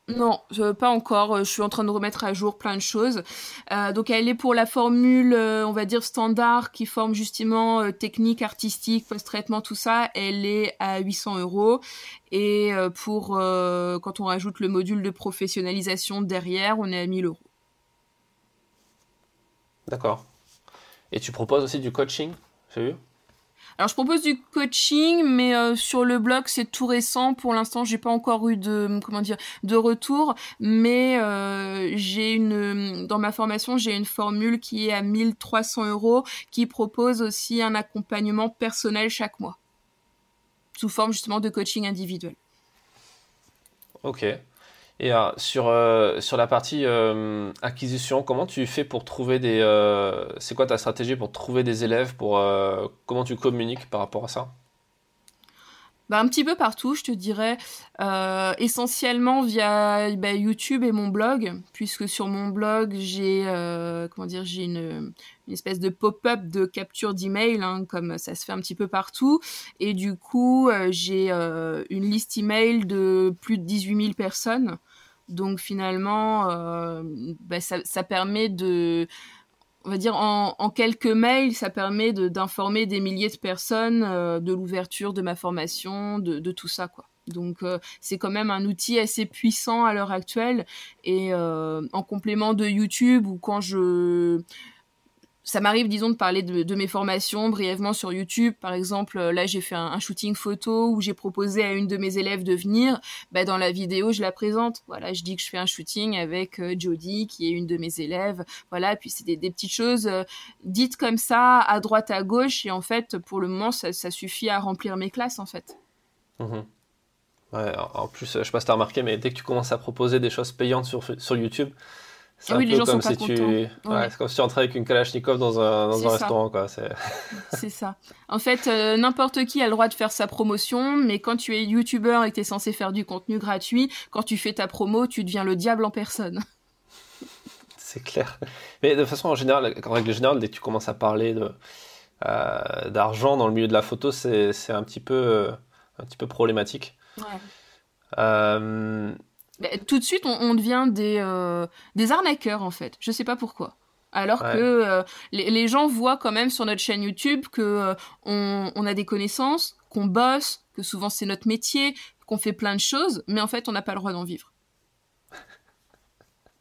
Non, pas encore. Je suis en train de remettre à jour plein de choses. Euh, donc elle est pour la formule, euh, on va dire standard, qui forme justement euh, technique, artistique, post-traitement, tout ça. Elle est à 800 euros. Et pour quand on rajoute le module de professionnalisation derrière, on est à 1000 euros. D'accord. Et tu proposes aussi du coaching, j'ai vu? Alors je propose du coaching, mais euh, sur le blog c'est tout récent. Pour l'instant, j'ai pas encore eu de comment dire de retour, mais euh, j'ai une dans ma formation j'ai une formule qui est à 1300 euros, qui propose aussi un accompagnement personnel chaque mois, sous forme justement de coaching individuel. Ok. Et euh, sur, euh, sur la partie euh, acquisition, comment tu fais pour trouver des... c'est quoi ta stratégie pour trouver des élèves pour, Comment tu communiques par rapport à ça? Bah, un petit peu partout, je te dirais, essentiellement via bah, YouTube et mon blog, puisque sur mon blog j'ai comment dire j'ai une, une, espèce de pop-up de capture d'email, hein, comme ça se fait un petit peu partout, et du coup j'ai une liste email de plus de 18 000 personnes. Donc finalement, euh, bah, ça, permet de, on va dire en, quelques mails, ça permet d'informer des milliers de personnes euh, de l'ouverture de ma formation, de, tout ça quoi. Donc euh, c'est quand même un outil assez puissant à l'heure actuelle et en complément de YouTube ou quand je ça m'arrive, disons, de parler de, mes formations brièvement sur YouTube. Par exemple, euh, là, j'ai fait un, shooting photo où j'ai proposé à une de mes élèves de venir. Bah, dans la vidéo, je la présente. Voilà, je dis que je fais un shooting avec euh, Jodie, qui est une de mes élèves. Voilà, puis c'est des, petites choses euh, dites comme ça, à droite, à gauche. Et en fait, pour le moment, ça, suffit à remplir mes classes, en fait. Mmh en plus, je sais pas si as remarqué, mais dès que tu commences à proposer des choses payantes sur YouTube, c'est ah oui, les gens comme sont si pas tu... Ouais. c'est comme si tu entrais avec une Kalachnikov dans un, dans un restaurant, quoi. C'est ça. En fait, euh, n'importe qui a le droit de faire sa promotion, mais quand tu es youtubeur et que tu es censé faire du contenu gratuit, quand tu fais ta promo, tu deviens le diable en personne. c'est clair. Mais de façon en général, en règle générale, dès que tu commences à parler de, d'argent dans le milieu de la photo, c'est un petit peu un petit peu problématique. Ouais. Tout de suite, on, devient des, des arnaqueurs en fait. Je sais pas pourquoi. Alors que les, gens voient quand même sur notre chaîne YouTube que on, on, a des connaissances, qu'on bosse, que souvent c'est notre métier, qu'on fait plein de choses, mais en fait on n'a pas le droit d'en vivre.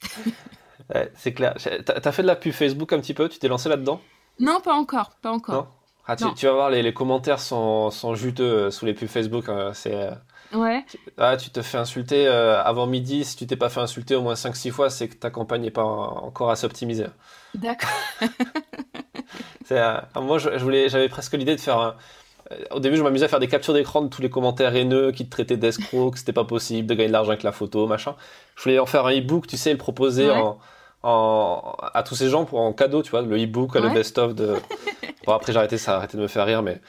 c'est clair. T'as fait de la pub Facebook un petit peu? Tu t'es lancé là-dedans? Non, pas encore, pas encore. Ah, tu, vas voir, les, commentaires sont, sont, juteux euh, sous les pubs Facebook. Hein, c'est, euh, ouais. Ah, tu te fais insulter euh, avant midi. Si tu t'es pas fait insulter au moins 5-6 fois, c'est que ta campagne n'est pas encore assez optimisée. D'accord. moi, je, voulais, j'avais presque l'idée de faire un, au début, je m'amusais à faire des captures d'écran de tous les commentaires haineux qui te traitaient d'escroc, que c'était pas possible de gagner de l'argent avec la photo, machin. Je voulais en faire un e-book, tu sais, le proposer en, à tous ces gens pour en cadeau, tu vois, le e-book, le best-of de. Bon, après, j'ai arrêté ça, arrêté de me faire rire, mais,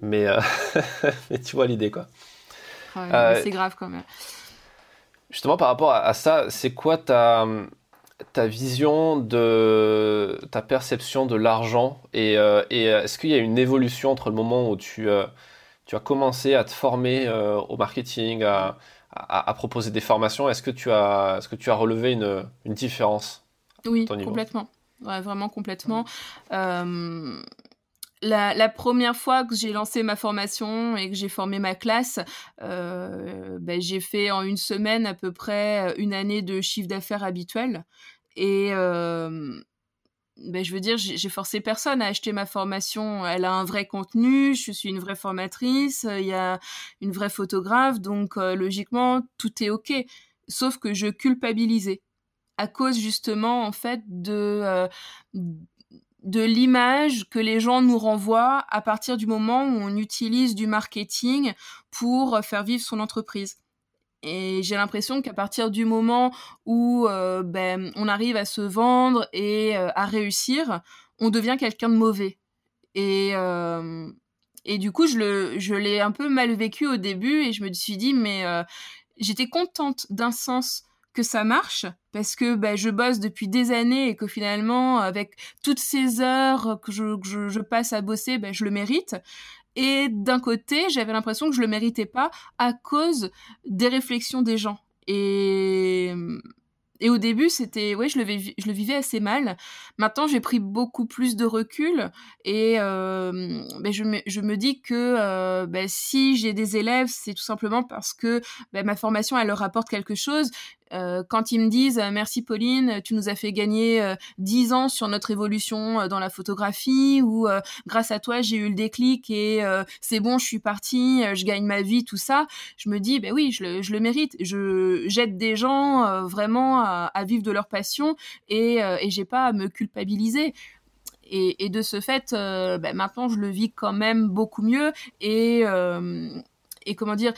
mais, euh, mais tu vois l'idée, quoi. Euh, c'est grave quand même. Justement, par rapport à, ça, c'est quoi ta, ta vision de ta perception de l'argent et, euh, et est-ce qu'il y a une évolution entre le moment où tu, tu as commencé à te former au marketing, à, à, proposer des formations Est-ce que tu as, est-ce que tu as relevé une, une différence oui, complètement. vraiment complètement. Euh, la, première fois que j'ai lancé ma formation et que j'ai formé ma classe, euh, ben, j'ai fait en une semaine à peu près une année de chiffre d'affaires habituel. Et euh, ben, je veux dire, j'ai forcé personne à acheter ma formation. Elle a un vrai contenu, je suis une vraie formatrice, il y a une vraie photographe, donc logiquement, tout est OK. Sauf que je culpabilisais à cause justement en fait de euh, de l'image que les gens nous renvoient à partir du moment où on utilise du marketing pour faire vivre son entreprise. Et j'ai l'impression qu'à partir du moment où euh, ben, on arrive à se vendre et euh, à réussir, on devient quelqu'un de mauvais. Et, et du coup, je, le, je l'ai un peu mal vécu au début et je me suis dit, mais j'étais contente d'un sens que ça marche parce que bah, je bosse depuis des années et que finalement avec toutes ces heures que je, passe à bosser bah, je le mérite et d'un côté j'avais l'impression que je le méritais pas à cause des réflexions des gens et et au début, c'était, ouais, je le, je le vivais assez mal. Maintenant, j'ai pris beaucoup plus de recul et ben, je, me, je me dis que ben, si j'ai des élèves, c'est tout simplement parce que ben, ma formation, elle leur apporte quelque chose. Euh, quand ils me disent euh, merci Pauline, tu nous as fait gagner euh, 10 ans sur notre évolution euh, dans la photographie ou grâce à toi j'ai eu le déclic et c'est bon je suis partie, je gagne ma vie tout ça, je me dis ben oui je le, je le mérite, je j'aide des gens vraiment à, vivre de leur passion et, et j'ai pas à me culpabiliser. Et, et, de ce fait, euh, ben maintenant, je le vis quand même beaucoup mieux. Et, euh, et comment dire,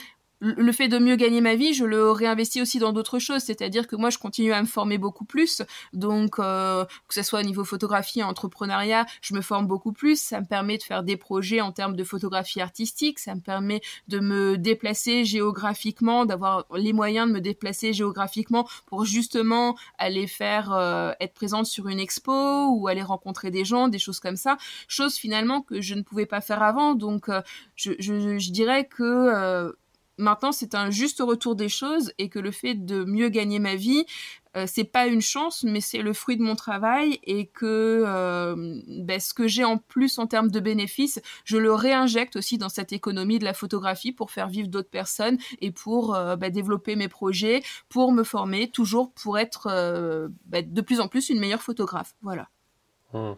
le fait de mieux gagner ma vie, je le réinvestis aussi dans d'autres choses. C'est-à-dire que moi, je continue à me former beaucoup plus. Donc, euh, que ce soit au niveau photographie, entrepreneuriat, je me forme beaucoup plus. Ça me permet de faire des projets en termes de photographie artistique. Ça me permet de me déplacer géographiquement, d'avoir les moyens de me déplacer géographiquement pour justement aller faire, euh, être présente sur une expo ou aller rencontrer des gens, des choses comme ça. Chose finalement que je ne pouvais pas faire avant. Donc, euh, je, je, je, dirais que maintenant c'est un juste retour des choses et que le fait de mieux gagner ma vie euh, c'est pas une chance mais c'est le fruit de mon travail et que euh, ben, ce que j'ai en plus en termes de bénéfices je le réinjecte aussi dans cette économie de la photographie pour faire vivre d'autres personnes et pour euh, ben, développer mes projets pour me former toujours pour être ben, de plus en plus une meilleure photographe voilà mmh.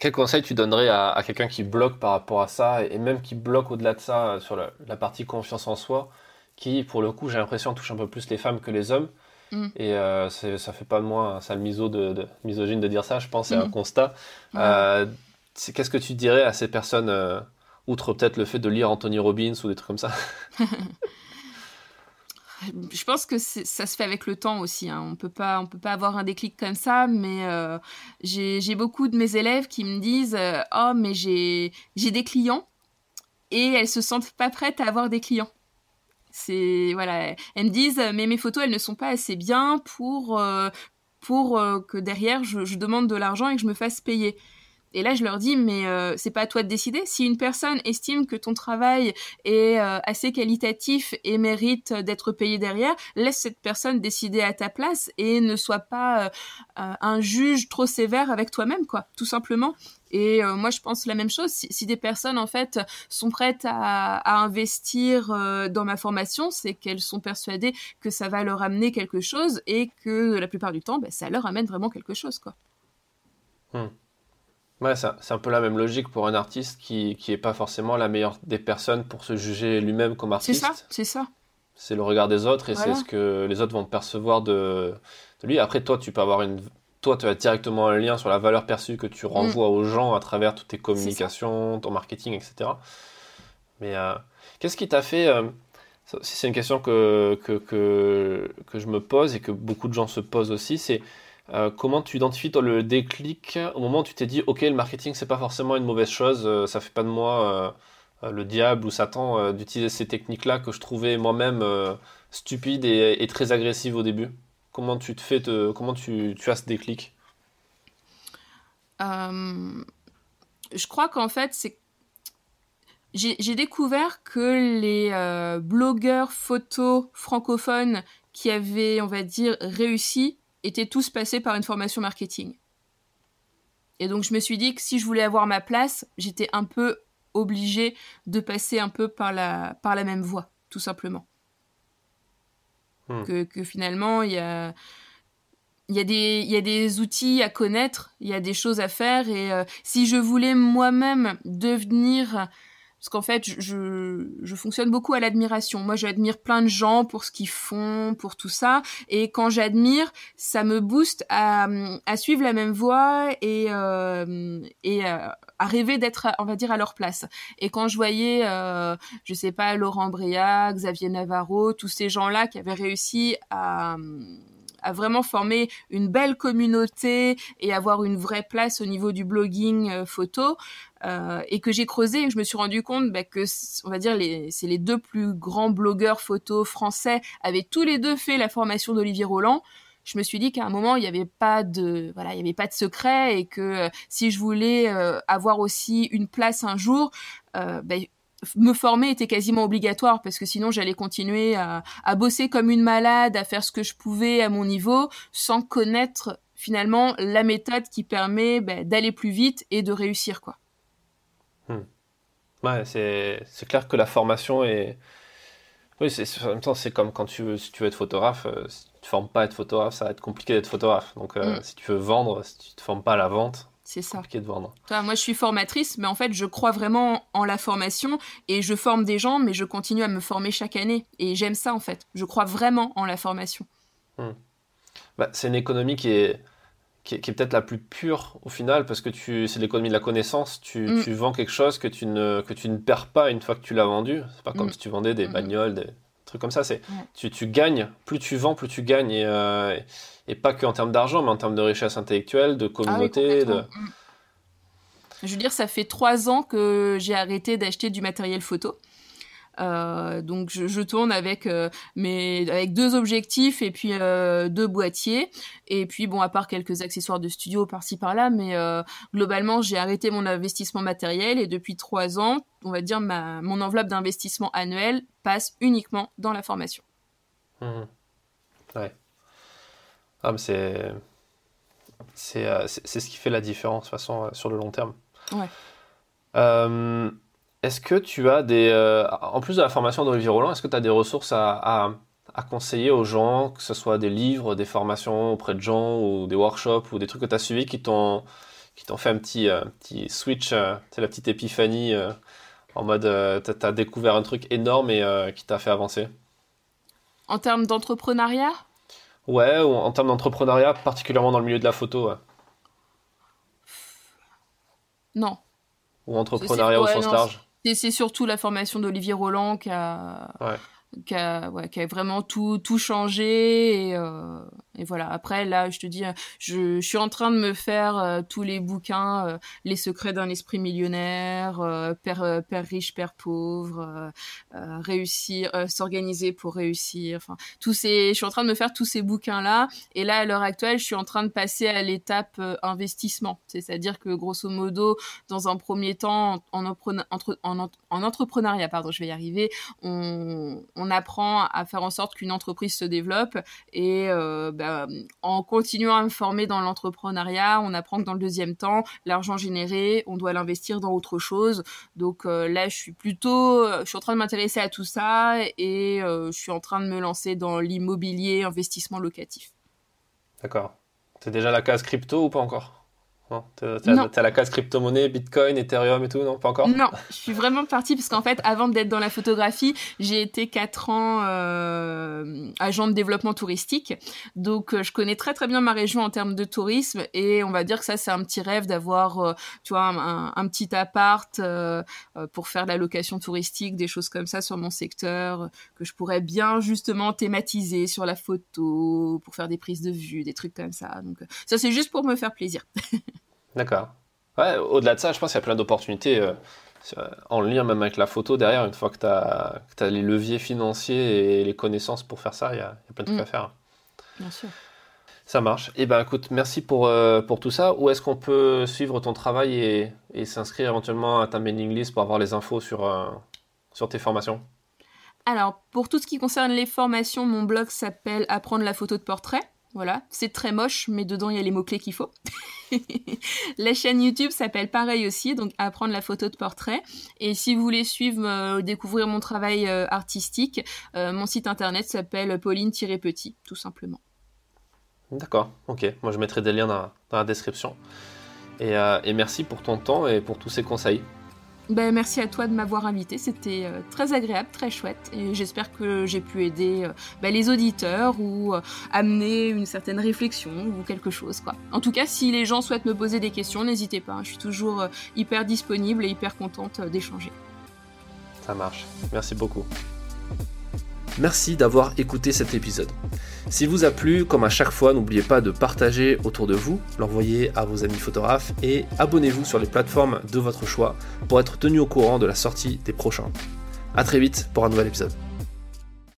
Quel conseil tu donnerais à, quelqu'un qui bloque par rapport à ça, et même qui bloque au-delà de ça euh, sur la, partie confiance en soi, qui, pour le coup, j'ai l'impression, touche un peu plus les femmes que les hommes mm. Et euh, ça fait pas de moi un sale miso de, misogyne de dire ça, je pense, c'est un mm. constat. Euh, qu'est-ce que tu dirais à ces personnes, outre peut-être le fait de lire Anthony Robbins ou des trucs comme ça? je pense que ça se fait avec le temps aussi. Hein. On peut pas, on peut pas avoir un déclic comme ça. Mais euh, j'ai beaucoup de mes élèves qui me disent euh, oh mais j'ai des clients et elles se sentent pas prêtes à avoir des clients. C'est voilà, elles me disent mais mes photos elles ne sont pas assez bien pour euh, pour que derrière je demande de l'argent et que je me fasse payer. Et là, je leur dis, mais euh, c'est pas à toi de décider. Si une personne estime que ton travail est euh, assez qualitatif et mérite d'être payé derrière, laisse cette personne décider à ta place et ne sois pas euh, un juge trop sévère avec toi-même, quoi, tout simplement. Et moi, je pense la même chose. Si, des personnes, en fait, sont prêtes à, investir dans ma formation, c'est qu'elles sont persuadées que ça va leur amener quelque chose et que la plupart du temps, ben, ça leur amène vraiment quelque chose, quoi. Hmm. Ouais, c'est un peu la même logique pour un artiste qui qui est pas forcément la meilleure des personnes pour se juger lui-même comme artiste. C'est ça, c'est ça. C'est le regard des autres et c'est ce que les autres vont percevoir de, de, lui. Après, toi, tu peux avoir une. Toi, tu as directement un lien sur la valeur perçue que tu renvoies mm. aux gens à travers toutes tes communications, ton marketing, etc. Mais euh, qu'est-ce qui t'a fait. Euh, c'est une question que, que, que, que je me pose et que beaucoup de gens se posent aussi. C'est euh, comment tu identifies le déclic au moment où tu t'es dit ok le marketing c'est pas forcément une mauvaise chose, euh, ça fait pas de moi euh, le diable ou Satan d'utiliser ces techniques là que je trouvais moi-même stupides et, très agressives au début? Comment tu te fais comment tu, tu as ce déclic? Je crois qu'en fait c'est j'ai découvert que les blogueurs photos francophones qui avaient, on va dire, réussi étaient tous passés par une formation marketing. Et donc je me suis dit que si je voulais avoir ma place, j'étais un peu obligée de passer un peu par la, par la même voie, tout simplement. Hmm. Que, finalement, il y a, y, a des, y a des outils à connaître, il y a des choses à faire, et euh, si je voulais moi-même devenir parce qu'en fait, je, fonctionne beaucoup à l'admiration. Moi, j'admire plein de gens pour ce qu'ils font, pour tout ça. Et quand j'admire, ça me booste à, à suivre la même voie et, euh, euh, à rêver d'être, on va dire, à leur place. Et quand je voyais, euh, je sais pas, Laurent Bria, Xavier Navarro, tous ces gens-là qui avaient réussi à à vraiment former une belle communauté et avoir une vraie place au niveau du blogging euh, photo. Euh, et que j'ai creusé et je me suis rendu compte bah, que on va dire les c'est les deux plus grands blogueurs photo français avaient tous les deux fait la formation d'Olivier Roland je me suis dit qu'à un moment il n'y avait pas de voilà il y avait pas de secret et que euh, si je voulais avoir aussi une place un jour bah, me former était quasiment obligatoire parce que sinon j'allais continuer à, bosser comme une malade, à faire ce que je pouvais à mon niveau sans connaître finalement la méthode qui permet ben, d'aller plus vite et de réussir quoi. Hmm. Ouais, c'est, clair que la formation est oui, c'est, en même temps c'est comme quand tu veux si tu veux être photographe, euh, si tu te formes pas à être photographe, ça va être compliqué d'être photographe. Donc euh, hmm. si tu veux vendre, si tu te formes pas à la vente, c'est ça. de vendre. moi, je suis formatrice, mais en fait, je crois vraiment en la formation et je forme des gens, mais je continue à me former chaque année. Et j'aime ça, en fait. Je crois vraiment en la formation. Hmm. Bah, c'est une économie qui est, qui est, peut-être la plus pure au final, parce que tu, c'est l'économie de la connaissance. Tu, hmm. tu, vends quelque chose que tu, ne, que tu ne perds pas une fois que tu l'as vendu. C'est pas comme hmm. si tu vendais des bagnoles, des trucs comme ça. C'est, tu, tu gagnes. Plus tu vends, plus tu gagnes. Et. Euh, et pas que en termes d'argent, mais en termes de richesse intellectuelle, de communauté. Ah mm. Je veux dire, ça fait trois ans que j'ai arrêté d'acheter du matériel photo. Euh, donc je, tourne avec euh, mes avec deux objectifs et puis euh, deux boîtiers et puis bon à part quelques accessoires de studio par-ci par-là mais globalement j'ai arrêté mon investissement matériel et depuis trois ans on va dire ma mon enveloppe d'investissement annuel passe uniquement dans la formation. Mmh. Ouais. Ah, c'est. Euh, c'est ce qui fait la différence, de toute façon, sur le long terme. Ouais. Euh, est-ce que tu as des. en plus de la formation d'Olivier Roland, est-ce que tu as des ressources à, à, conseiller aux gens, que ce soit des livres, des formations auprès de gens, ou des workshops, ou des trucs que tu as suivis qui t'ont fait un petit, petit switch, c'est la petite épiphanie, en mode tu as découvert un truc énorme et qui t'a fait avancer? En termes d'entrepreneuriat? Ouais, ou en termes d'entrepreneuriat, particulièrement dans le milieu de la photo. Non. Ou entrepreneuriat au sens large? C'est surtout la formation d'Olivier Roland qui a, qui, a, qui a, vraiment tout, tout changé. Et, euh, Et voilà. Après, là, je te dis, je, suis en train de me faire euh, tous les bouquins, euh, Les secrets d'un esprit millionnaire, euh, père, père riche, père pauvre, réussir, s'organiser pour réussir. Enfin, tous ces, je suis en train de me faire tous ces bouquins-là. Et là, à l'heure actuelle, je suis en train de passer à l'étape investissement. C'est-à-dire que, grosso modo, dans un premier temps, en, en, en, entrepreneuriat, pardon, je vais y arriver, on, on apprend à faire en sorte qu'une entreprise se développe et bah, en continuant à me former dans l'entrepreneuriat, on apprend que dans le deuxième temps, l'argent généré, on doit l'investir dans autre chose. Donc euh, là, je suis plutôt, je suis en train de m'intéresser à tout ça et euh, je suis en train de me lancer dans l'immobilier, investissement locatif. D'accord. C'est déjà la case crypto ou pas encore? T'as la case crypto-monnaie, Bitcoin, Ethereum et tout, non Pas encore Non, je suis vraiment partie parce qu'en fait, avant d'être dans la photographie, j'ai été 4 ans euh, agent de développement touristique. Donc, euh, je connais très très bien ma région en termes de tourisme et on va dire que ça, c'est un petit rêve d'avoir, euh, tu vois, un, petit appart euh, pour faire de la location touristique, des choses comme ça sur mon secteur que je pourrais bien justement thématiser sur la photo, pour faire des prises de vue, des trucs comme ça. Donc, ça, c'est juste pour me faire plaisir. D'accord. Ouais, au-delà de ça, je pense qu'il y a plein d'opportunités euh, en lien même avec la photo derrière. Une fois que tu as, as, les leviers financiers et les connaissances pour faire ça, il y a, plein de trucs mm. à faire. Bien sûr. Ça marche. Et eh ben écoute, merci pour, euh, pour tout ça. Où est-ce qu'on peut suivre ton travail et, et s'inscrire éventuellement à ta mailing list pour avoir les infos sur, euh, sur tes formations? Alors, pour tout ce qui concerne les formations, mon blog s'appelle Apprendre la photo de portrait. Voilà, c'est très moche, mais dedans il y a les mots-clés qu'il faut. la chaîne YouTube s'appelle pareil aussi, donc apprendre la photo de portrait. Et si vous voulez suivre, euh, découvrir mon travail euh, artistique, euh, mon site internet s'appelle Pauline-Petit, tout simplement. D'accord, ok. Moi je mettrai des liens dans, la description. et merci pour ton temps et pour tous ces conseils. Ben, merci à toi de m'avoir invité, c'était euh, très agréable, très chouette, et j'espère que j'ai pu aider euh, ben, les auditeurs ou euh, amener une certaine réflexion ou quelque chose. En tout cas, si les gens souhaitent me poser des questions, n'hésitez pas, je suis toujours hyper disponible et hyper contente d'échanger. Ça marche, merci beaucoup. Merci d'avoir écouté cet épisode. S'il vous a plu, comme à chaque fois, n'oubliez pas de partager autour de vous, l'envoyer à vos amis photographes et abonnez-vous sur les plateformes de votre choix pour être tenu au courant de la sortie des prochains. A très vite pour un nouvel épisode.